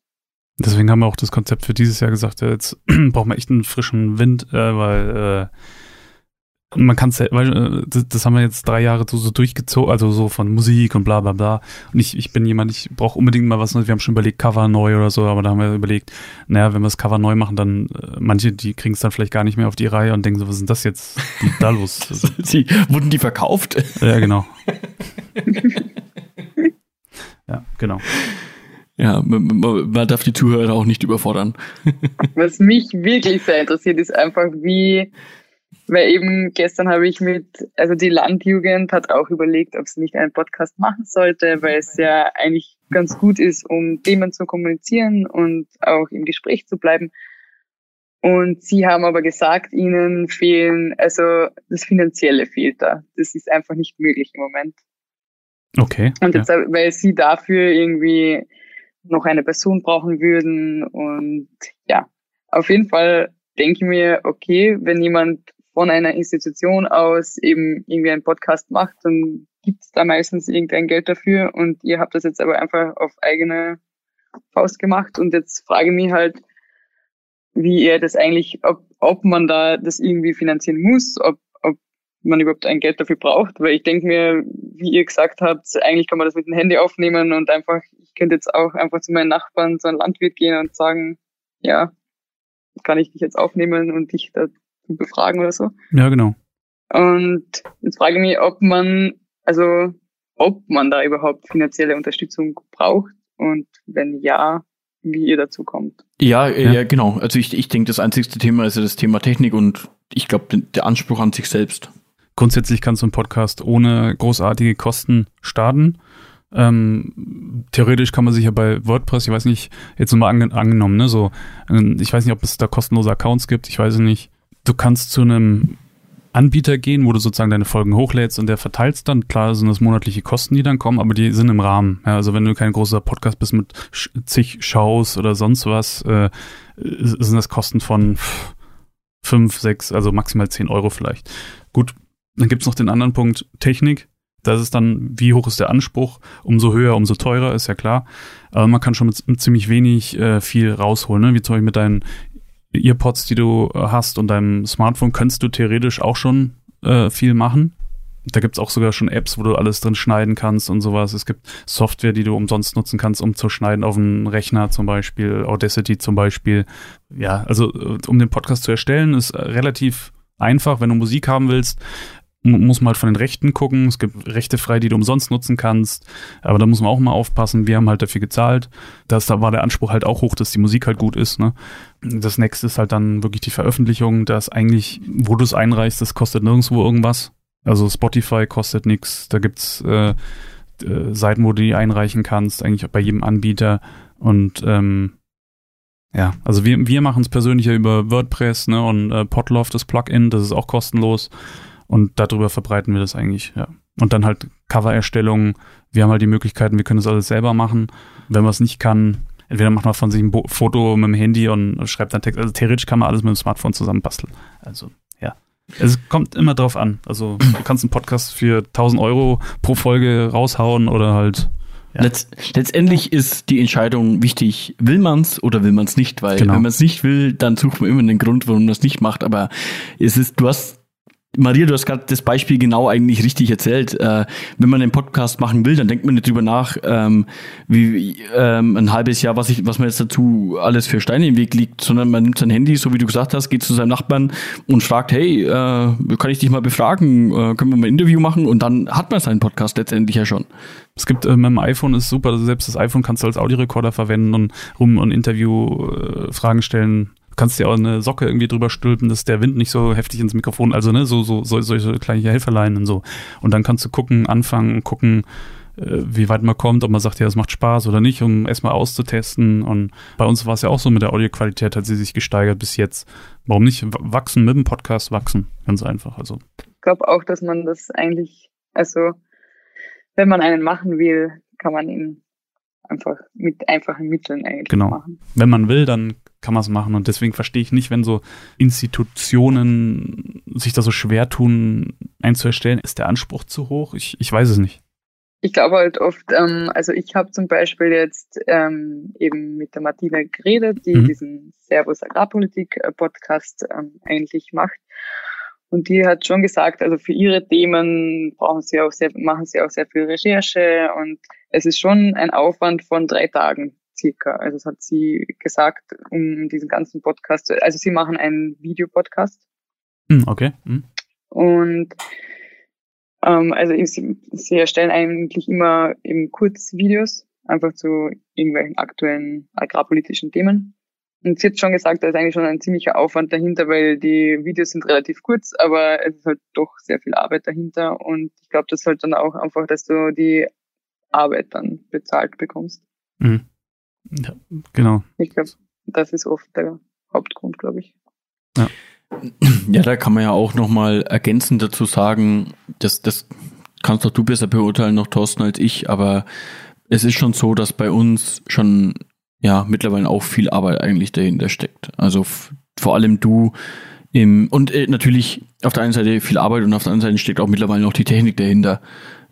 Deswegen haben wir auch das Konzept für dieses Jahr gesagt, ja, jetzt brauchen wir echt einen frischen Wind, äh, weil äh, man kann es, weil äh, das, das, haben wir jetzt drei Jahre so, so durchgezogen, also so von Musik und bla bla bla. Und ich, ich bin jemand, ich brauche unbedingt mal was Neues. Wir haben schon überlegt, Cover neu oder so, aber da haben wir überlegt, naja, wenn wir das Cover neu machen, dann äh, manche, die kriegen es dann vielleicht gar nicht mehr auf die Reihe und denken so, was ist denn das jetzt da los? Sie, wurden die verkauft? Ja, genau. ja, genau. Ja, man, man, darf die Zuhörer auch nicht überfordern. Was mich wirklich sehr interessiert, ist einfach, wie, weil eben gestern habe ich mit, also die Landjugend hat auch überlegt, ob sie nicht einen Podcast machen sollte, weil es ja eigentlich ganz gut ist, um Themen zu kommunizieren und auch im Gespräch zu bleiben. Und sie haben aber gesagt, ihnen fehlen, also das Finanzielle fehlt da. Das ist einfach nicht möglich im Moment. Okay. Und jetzt, ja. weil sie dafür irgendwie noch eine Person brauchen würden. Und ja, auf jeden Fall denke ich mir, okay, wenn jemand von einer Institution aus eben irgendwie einen Podcast macht, dann gibt es da meistens irgendein Geld dafür und ihr habt das jetzt aber einfach auf eigene Faust gemacht und jetzt frage ich mich halt, wie ihr das eigentlich, ob, ob man da das irgendwie finanzieren muss, ob man überhaupt ein Geld dafür braucht, weil ich denke mir, wie ihr gesagt habt, eigentlich kann man das mit dem Handy aufnehmen und einfach, ich könnte jetzt auch einfach zu meinen Nachbarn, zu einem Landwirt gehen und sagen, ja, kann ich dich jetzt aufnehmen und dich da befragen oder so. Ja, genau. Und jetzt frage ich mich, ob man, also ob man da überhaupt finanzielle Unterstützung braucht und wenn ja, wie ihr dazu kommt. Ja, ja, ja genau. Also ich, ich denke, das einzigste Thema ist ja das Thema Technik und ich glaube, der Anspruch an sich selbst. Grundsätzlich kannst du einen Podcast ohne großartige Kosten starten. Ähm, theoretisch kann man sich ja bei WordPress, ich weiß nicht, jetzt nochmal ange angenommen, ne, so, ähm, ich weiß nicht, ob es da kostenlose Accounts gibt, ich weiß nicht. Du kannst zu einem Anbieter gehen, wo du sozusagen deine Folgen hochlädst und der verteilst dann. Klar sind das monatliche Kosten, die dann kommen, aber die sind im Rahmen. Ja, also wenn du kein großer Podcast bist mit zig Shows oder sonst was, äh, sind das Kosten von fünf, sechs, also maximal zehn Euro vielleicht. Gut, dann gibt's noch den anderen Punkt Technik. Das ist dann, wie hoch ist der Anspruch? Umso höher, umso teurer, ist ja klar. Aber man kann schon mit, mit ziemlich wenig äh, viel rausholen, ne? wie zum Beispiel mit deinen Earpods, die du hast und deinem Smartphone, könntest du theoretisch auch schon äh, viel machen. Da gibt's auch sogar schon Apps, wo du alles drin schneiden kannst und sowas. Es gibt Software, die du umsonst nutzen kannst, um zu schneiden auf einem Rechner zum Beispiel, Audacity zum Beispiel. Ja, also äh, um den Podcast zu erstellen, ist relativ einfach, wenn du Musik haben willst muss man halt von den Rechten gucken. Es gibt Rechte frei, die du umsonst nutzen kannst. Aber da muss man auch mal aufpassen. Wir haben halt dafür gezahlt. Das, da war der Anspruch halt auch hoch, dass die Musik halt gut ist. Ne? Das nächste ist halt dann wirklich die Veröffentlichung. Das eigentlich, wo du es einreichst, das kostet nirgendwo irgendwas. Also Spotify kostet nichts. Da gibt's äh, äh, Seiten, wo du die einreichen kannst, eigentlich bei jedem Anbieter. Und ähm, ja, also wir, wir machen es persönlich ja über WordPress ne, und äh, Podloft, das Plugin, das ist auch kostenlos. Und darüber verbreiten wir das eigentlich, ja. Und dann halt Covererstellung. Wir haben halt die Möglichkeiten, wir können das alles selber machen. Wenn man es nicht kann, entweder macht man von sich ein Bo Foto mit dem Handy und schreibt dann Text. Also theoretisch kann man alles mit dem Smartphone zusammen basteln. Also, ja. Es kommt immer drauf an. Also, du kannst einen Podcast für 1000 Euro pro Folge raushauen oder halt. Ja. Letz letztendlich ist die Entscheidung wichtig, will man's oder will man's nicht, weil genau. wenn man es nicht will, dann sucht man immer einen Grund, warum man es nicht macht. Aber es ist, du hast Maria, du hast gerade das Beispiel genau eigentlich richtig erzählt. Äh, wenn man einen Podcast machen will, dann denkt man nicht drüber nach, ähm, wie ähm, ein halbes Jahr, was ich, was man jetzt dazu alles für Steine im Weg liegt, sondern man nimmt sein Handy, so wie du gesagt hast, geht zu seinem Nachbarn und fragt, hey, äh, kann ich dich mal befragen? Äh, können wir mal ein Interview machen? Und dann hat man seinen Podcast letztendlich ja schon. Es gibt äh, mit dem iPhone ist super, also selbst das iPhone kannst du als Audiorekorder verwenden und rum und Interview-Fragen äh, stellen Du kannst dir auch eine Socke irgendwie drüber stülpen, dass der Wind nicht so heftig ins Mikrofon, also ne, so, so, so solche kleine Helferlein und so. Und dann kannst du gucken, anfangen, gucken, äh, wie weit man kommt, ob man sagt, ja, es macht Spaß oder nicht, um erstmal auszutesten. Und bei uns war es ja auch so mit der Audioqualität, hat sie sich gesteigert bis jetzt. Warum nicht wachsen mit dem Podcast wachsen? Ganz einfach. Also. Ich glaube auch, dass man das eigentlich, also wenn man einen machen will, kann man ihn einfach mit einfachen Mitteln eigentlich genau. machen. Wenn man will, dann kann man es machen. Und deswegen verstehe ich nicht, wenn so Institutionen sich da so schwer tun, einzuerstellen. Ist der Anspruch zu hoch? Ich, ich weiß es nicht. Ich glaube halt oft, ähm, also ich habe zum Beispiel jetzt ähm, eben mit der Martina geredet, die mhm. diesen Servus Agrarpolitik äh, Podcast ähm, eigentlich macht. Und die hat schon gesagt, also für ihre Themen brauchen sie auch sehr, machen sie auch sehr viel Recherche und es ist schon ein Aufwand von drei Tagen circa. Also das hat sie gesagt, um diesen ganzen Podcast, also sie machen einen Videopodcast. Hm, okay. Hm. Und ähm, also sie, sie erstellen eigentlich immer eben Kurzvideos, einfach zu irgendwelchen aktuellen agrarpolitischen Themen. Und sie hat schon gesagt, da ist eigentlich schon ein ziemlicher Aufwand dahinter, weil die Videos sind relativ kurz, aber es ist halt doch sehr viel Arbeit dahinter. Und ich glaube, das ist halt dann auch einfach, dass du die Arbeit dann bezahlt bekommst. Mhm. Ja, genau. Ich glaube, das ist oft der Hauptgrund, glaube ich. Ja. ja, da kann man ja auch nochmal ergänzend dazu sagen, dass das kannst doch du besser beurteilen noch, Thorsten, als ich, aber es ist schon so, dass bei uns schon ja mittlerweile auch viel Arbeit eigentlich dahinter steckt. Also vor allem du im und äh, natürlich auf der einen Seite viel Arbeit und auf der anderen Seite steckt auch mittlerweile noch die Technik dahinter,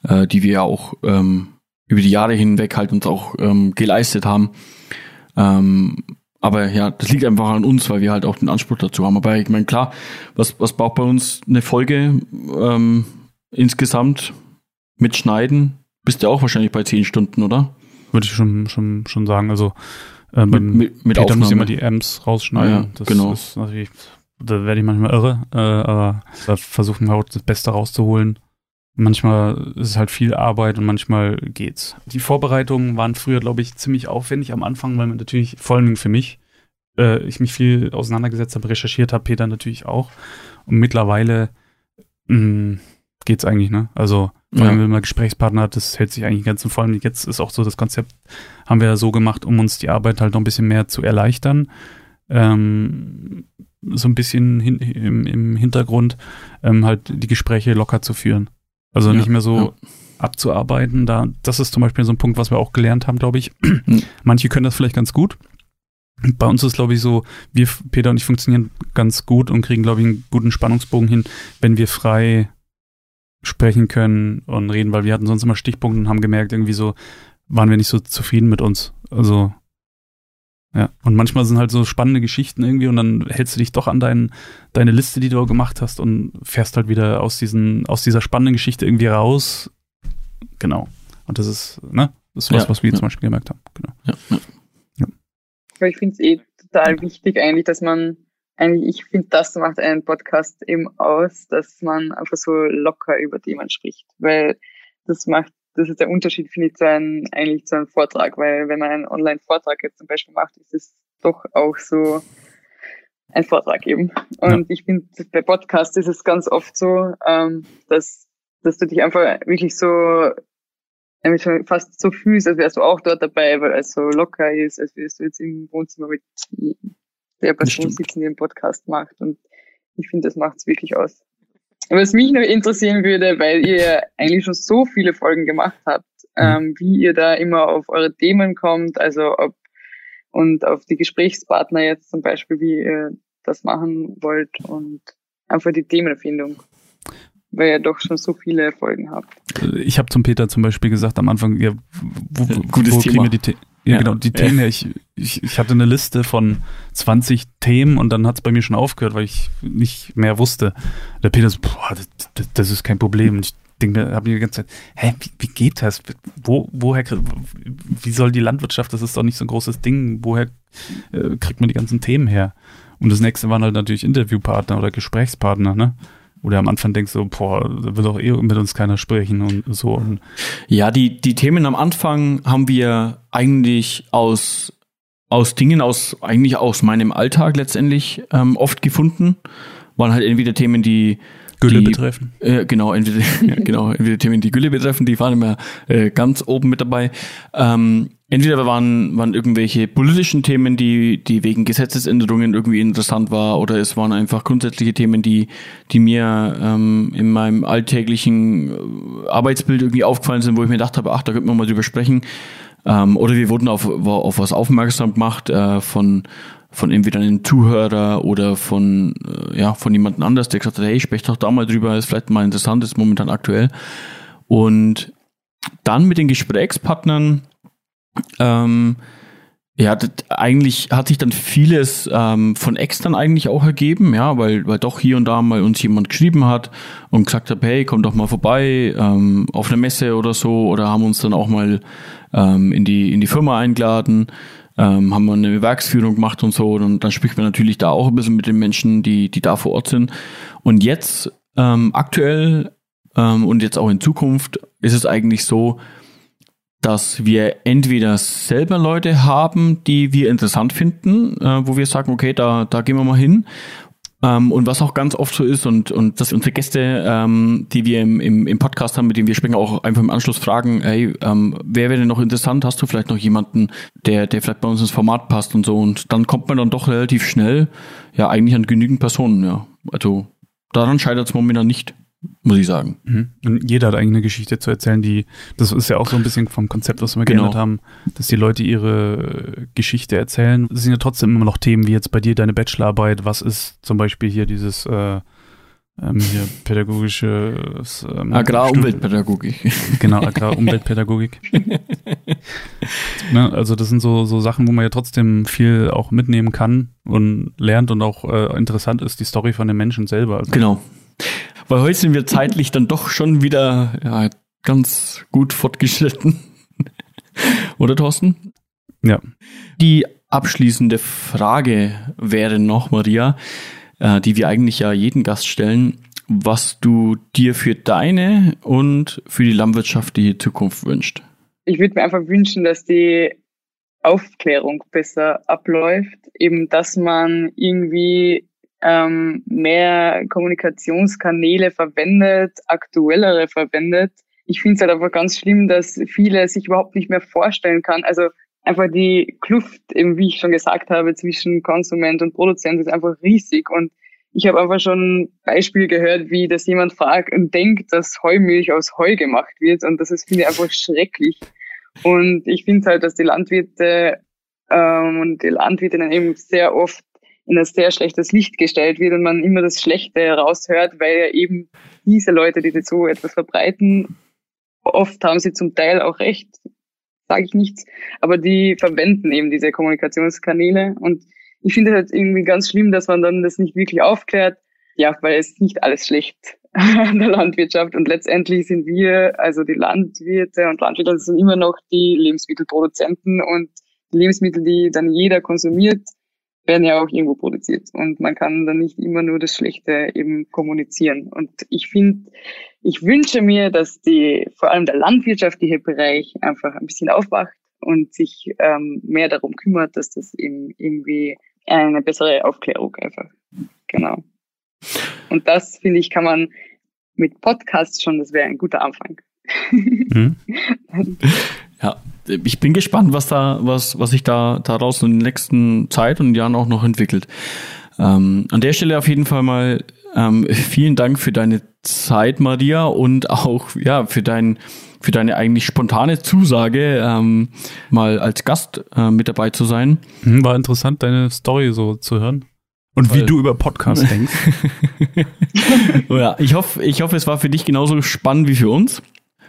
äh, die wir ja auch ähm, über die Jahre hinweg halt uns auch ähm, geleistet haben. Ähm, aber ja, das liegt einfach an uns, weil wir halt auch den Anspruch dazu haben. Aber ich meine, klar, was, was braucht bei uns eine Folge ähm, insgesamt mit Schneiden? Bist du auch wahrscheinlich bei zehn Stunden, oder? Würde ich schon, schon, schon sagen. Also äh, mit, mit, mit Peter muss ich immer die Amps rausschneiden. Ja, das genau. ist natürlich, da werde ich manchmal irre, äh, aber da versuchen wir auch das Beste rauszuholen. Manchmal ist es halt viel Arbeit und manchmal geht's. Die Vorbereitungen waren früher, glaube ich, ziemlich aufwendig am Anfang, weil man natürlich, vor allem für mich, äh, ich mich viel auseinandergesetzt habe, recherchiert habe, Peter natürlich auch. Und mittlerweile mh, mm, geht's eigentlich, ne? Also, vor allem, ja. wenn man Gesprächspartner hat, das hält sich eigentlich ganz und vor allem jetzt ist auch so das Konzept, haben wir so gemacht, um uns die Arbeit halt noch ein bisschen mehr zu erleichtern. Ähm, so ein bisschen hin, im, im Hintergrund ähm, halt die Gespräche locker zu führen. Also ja, nicht mehr so ja. abzuarbeiten. Da, das ist zum Beispiel so ein Punkt, was wir auch gelernt haben, glaube ich. Mhm. Manche können das vielleicht ganz gut. Bei uns ist, glaube ich, so, wir, Peter und ich funktionieren ganz gut und kriegen, glaube ich, einen guten Spannungsbogen hin, wenn wir frei sprechen können und reden, weil wir hatten sonst immer Stichpunkte und haben gemerkt, irgendwie so, waren wir nicht so zufrieden mit uns. Also Ja, und manchmal sind halt so spannende Geschichten irgendwie und dann hältst du dich doch an dein, deine Liste, die du gemacht hast und fährst halt wieder aus diesen, aus dieser spannenden Geschichte irgendwie raus. Genau. Und das ist, ne? Das ist was, Ja, was wir ja. zum Beispiel gemerkt haben. Genau. Ja, ja. Aber ich finde es eh total wichtig eigentlich, dass man eigentlich, ich finde, das macht einen Podcast eben aus, dass man einfach so locker über Themen spricht. Weil das macht, das ist der Unterschied, finde ich, zu einem, eigentlich zu einem Vortrag. Weil wenn man einen Online-Vortrag jetzt zum Beispiel macht, ist es doch auch so ein Vortrag eben. Und ich finde, bei Podcasts ist es ganz oft so, ähm, dass, dass du dich einfach wirklich so fast so fühlst, als wärst du auch dort dabei, weil es so locker ist, als wärst du jetzt im Wohnzimmer mit der Person sitzen, die den Podcast macht. Und ich finde, das macht es wirklich aus. Was mich noch interessieren würde, weil ihr ja eigentlich schon so viele Folgen gemacht habt, ähm, wie ihr da immer auf eure Themen kommt, also ob und auf die Gesprächspartner jetzt zum Beispiel, wie ihr das machen wollt und einfach die Themenfindung, weil ihr doch schon so viele Folgen habt. Ich habe zum Peter zum Beispiel gesagt am Anfang, ja, wo, wo, Gutes wo kriegen Thema. wir die The ja, genau, die. Themen her. Ich, ich, ich hatte eine Liste von 20 Themen und dann hat es bei mir schon aufgehört, weil ich nicht mehr wusste. Der Peter so, boah, das, das, ist kein Problem. Und ich denke mir, habe mir die ganze Zeit, hä, wie, wie geht das? Wo, woher, wie soll die Landwirtschaft, das ist doch nicht so ein großes Ding, woher äh, kriegt man die ganzen Themen her? Und das nächste waren halt natürlich Interviewpartner oder Gesprächspartner, ne? Wo du am Anfang denkst so, boah, da will doch eh mit uns keiner sprechen und so. Und Ja, die, die Themen am Anfang haben wir eigentlich aus, aus Dingen, aus, eigentlich aus meinem Alltag letztendlich ähm, oft gefunden. Waren halt entweder Themen, die Gülle die, betreffen. Äh, genau, entweder, genau, entweder Themen, die Gülle betreffen, die waren immer äh, ganz oben mit dabei. Ähm, entweder waren, waren irgendwelche politischen Themen, die, die wegen Gesetzesänderungen irgendwie interessant war, oder es waren einfach grundsätzliche Themen, die, die mir ähm, in meinem alltäglichen äh, Arbeitsbild irgendwie aufgefallen sind, wo ich mir gedacht habe, ach, da könnte man mal drüber sprechen. Ähm, oder wir wurden auf, auf was aufmerksam gemacht äh, von von entweder einem Zuhörer oder von äh, ja von jemandem anders, der gesagt hat, hey, sprech doch da mal drüber, ist vielleicht mal interessant, ist momentan aktuell. Und dann mit den Gesprächspartnern, ähm, ja, das, eigentlich hat sich dann vieles ähm, von extern eigentlich auch ergeben, ja, weil, weil doch hier und da mal uns jemand geschrieben hat und gesagt hat, hey, komm doch mal vorbei ähm, auf eine Messe oder so, oder haben uns dann auch mal ähm, in die in die Firma eingeladen, ähm, haben wir eine Werksführung gemacht und so, und dann spricht man natürlich da auch ein bisschen mit den Menschen, die die da vor Ort sind. Und jetzt ähm, aktuell ähm, und jetzt auch in Zukunft ist es eigentlich so, dass wir entweder selber Leute haben, die wir interessant finden, äh, wo wir sagen, okay, da, da gehen wir mal hin. Ähm, und was auch ganz oft so ist, und, und dass unsere Gäste, ähm, die wir im, im, im Podcast haben, mit denen wir sprechen, auch einfach im Anschluss fragen, hey, ähm, wer wäre denn noch interessant? Hast du vielleicht noch jemanden, der, der vielleicht bei uns ins Format passt und so? Und dann kommt man dann doch relativ schnell, ja, eigentlich an genügend Personen, ja. Also daran scheitert es momentan nicht, muss ich sagen. Mhm. Und jeder hat eigentlich eine Geschichte zu erzählen, die, das ist ja auch so ein bisschen vom Konzept, was wir Genau. geändert haben, dass die Leute ihre Geschichte erzählen. Es sind ja trotzdem immer noch Themen, wie jetzt bei dir deine Bachelorarbeit. Was ist zum Beispiel hier dieses äh, ähm, hier pädagogische ähm, Agrar-Umweltpädagogik. Genau, Agrar-Umweltpädagogik. ne, also das sind so, so Sachen, wo man ja trotzdem viel auch mitnehmen kann und lernt und auch äh, interessant ist, die Story von den Menschen selber. Also, Genau. Weil heute sind wir zeitlich dann doch schon wieder ja, ganz gut fortgeschritten. Oder Thorsten? Ja. Die abschließende Frage wäre noch, Maria, äh, die wir eigentlich ja jeden Gast stellen, was du dir für deine und für die landwirtschaftliche Zukunft wünscht. ich würde mir einfach wünschen, dass die Aufklärung besser abläuft, eben dass man irgendwie ähm, mehr Kommunikationskanäle verwendet, aktuellere verwendet. Ich finde es halt einfach ganz schlimm, dass viele sich überhaupt nicht mehr vorstellen kann. Also einfach die Kluft, eben wie ich schon gesagt habe, zwischen Konsument und Produzent ist einfach riesig und ich habe einfach schon Beispiel gehört, wie das jemand fragt und denkt, dass Heumilch aus Heu gemacht wird und das ist, finde ich, einfach schrecklich. Und ich finde halt, dass die Landwirte ähm, und die Landwirtinnen eben sehr oft in ein sehr schlechtes Licht gestellt wird und man immer das Schlechte heraushört, weil ja eben diese Leute, die so etwas verbreiten, oft haben sie zum Teil auch recht, sage ich nichts, aber die verwenden eben diese Kommunikationskanäle und ich finde es halt irgendwie ganz schlimm, dass man dann das nicht wirklich aufklärt, ja, weil es nicht alles schlecht an der Landwirtschaft und letztendlich sind wir, also die Landwirte und Landwirte sind immer noch die Lebensmittelproduzenten und Lebensmittel, die dann jeder konsumiert, werden ja auch irgendwo produziert und man kann dann nicht immer nur das Schlechte eben kommunizieren. Und ich finde, ich wünsche mir, dass die, vor allem der landwirtschaftliche Bereich einfach ein bisschen aufwacht und sich ähm, mehr darum kümmert, dass das eben irgendwie eine bessere Aufklärung einfach. Genau. Und das, finde ich, kann man mit Podcasts schon, das wäre ein guter Anfang. Mhm. ja, ich bin gespannt, was da, was, was sich da daraus in der nächsten Zeit und Jahren auch noch entwickelt. Ähm, an der Stelle auf jeden Fall mal ähm, vielen Dank für deine Zeit, Maria, und auch ja für dein für deine eigentlich spontane Zusage, ähm, mal als Gast äh, mit dabei zu sein. Mhm, war interessant, deine Story so zu hören. Und Voll. wie du über Podcasts denkst. oh ja, ich hoffe, ich hoffe, es war für dich genauso spannend wie für uns.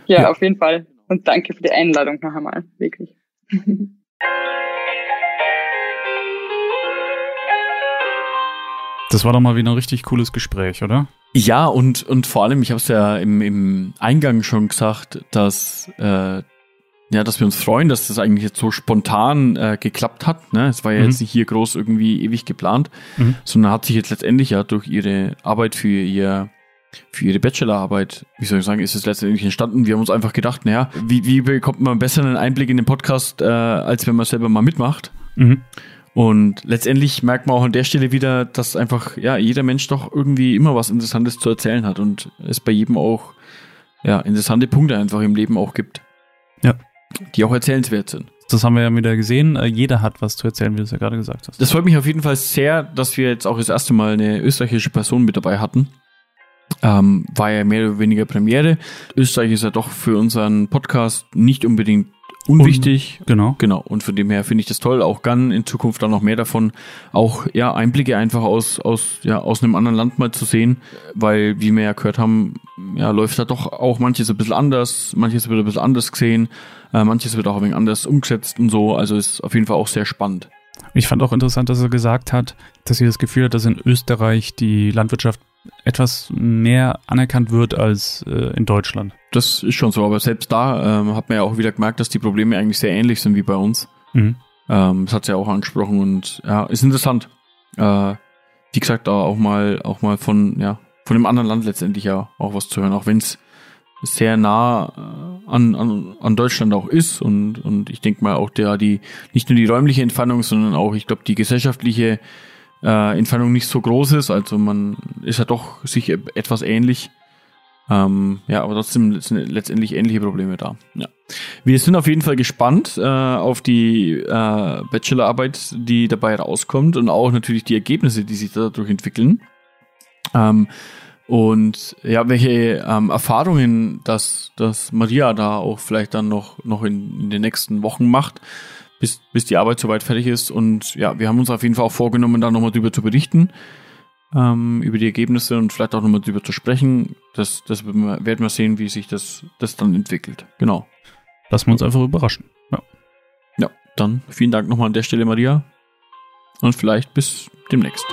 Ja, ja. auf jeden Fall. Und danke für die Einladung noch einmal. Wirklich. Das war doch mal wieder ein richtig cooles Gespräch, oder? Ja, und, und vor allem, ich habe es ja im, im Eingang schon gesagt, dass äh, ja, dass wir uns freuen, dass das eigentlich jetzt so spontan äh, geklappt hat. Ne? Es war ja mhm. jetzt nicht hier groß irgendwie ewig geplant, mhm. sondern hat sich jetzt letztendlich ja durch ihre Arbeit für ihr für ihre Bachelorarbeit, wie soll ich sagen, ist es letztendlich entstanden. Wir haben uns einfach gedacht, naja, wie, wie bekommt man besser einen Einblick in den Podcast, äh, als wenn man selber mal mitmacht? Mhm. Und letztendlich merkt man auch an der Stelle wieder, dass einfach, ja, jeder Mensch doch irgendwie immer was Interessantes zu erzählen hat und es bei jedem auch, ja, interessante Punkte einfach im Leben auch gibt. Ja die auch erzählenswert sind. Das haben wir ja wieder gesehen. Äh, jeder hat was zu erzählen, wie du es ja gerade gesagt hast. Das freut mich auf jeden Fall sehr, dass wir jetzt auch das erste Mal eine österreichische Person mit dabei hatten. Ähm, war ja mehr oder weniger Premiere. Österreich ist ja doch für unseren Podcast nicht unbedingt unwichtig. Und, genau. Genau. Und von dem her finde ich das toll. Auch gern in Zukunft dann noch mehr davon. Auch, ja, Einblicke einfach aus, aus, ja, aus einem anderen Land mal zu sehen. Weil, wie wir ja gehört haben, ja, läuft da doch auch manches ein bisschen anders. Manches wird ein bisschen anders gesehen. Äh, manches wird auch ein wenig anders umgesetzt und so. Also ist auf jeden Fall auch sehr spannend. Ich fand auch interessant, dass er gesagt hat, dass sie das Gefühl hat, dass in Österreich die Landwirtschaft etwas mehr anerkannt wird als äh, in Deutschland. Das ist schon so, aber selbst da ähm, hat man ja auch wieder gemerkt, dass die Probleme eigentlich sehr ähnlich sind wie bei uns. Mhm. Ähm, das hat sie ja auch angesprochen und ja, ist interessant. Äh, wie gesagt, auch mal, auch mal von, ja, von einem anderen Land letztendlich ja auch was zu hören, auch wenn es sehr nah äh, an, an, an Deutschland auch ist und, und ich denke mal auch der die nicht nur die räumliche Entfernung, sondern auch, ich glaube, die gesellschaftliche äh, Entfernung nicht so groß ist. Also man ist ja doch sich etwas ähnlich. Ähm, ja, aber trotzdem sind letztendlich ähnliche Probleme da. Ja. Wir sind auf jeden Fall gespannt äh, auf die äh, Bachelorarbeit, die dabei rauskommt und auch natürlich die Ergebnisse, die sich dadurch entwickeln. Ähm, und ja, welche ähm, Erfahrungen dass, dass Maria da auch vielleicht dann noch, noch in, in den nächsten Wochen macht, bis, bis die Arbeit soweit fertig ist. Und ja, wir haben uns auf jeden Fall auch vorgenommen, da nochmal drüber zu berichten, ähm, über die Ergebnisse und vielleicht auch nochmal drüber zu sprechen. Das, das werden wir sehen, wie sich das, das dann entwickelt. Genau. Lassen wir uns einfach überraschen. Ja. Ja, dann vielen Dank nochmal an der Stelle, Maria. Und vielleicht bis demnächst.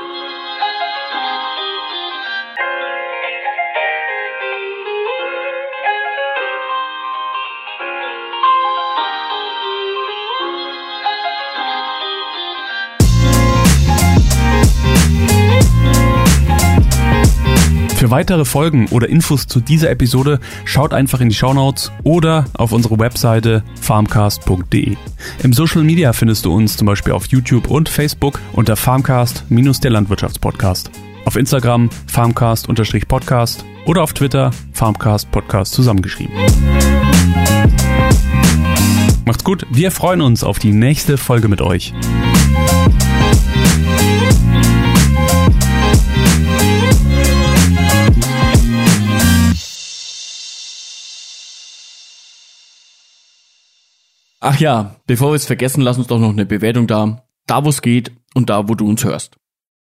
Weitere Folgen oder Infos zu dieser Episode schaut einfach in die Shownotes oder auf unsere Webseite farmcast.de. Im Social Media findest du uns zum Beispiel auf YouTube und Facebook unter Farmcast der Landwirtschaftspodcast. Auf Instagram farmcast-podcast oder auf Twitter Farmcast Podcast zusammengeschrieben. Macht's gut, wir freuen uns auf die nächste Folge mit euch. Ach ja, bevor wir es vergessen, lass uns doch noch eine Bewertung da. Da, wo es geht und da, wo du uns hörst.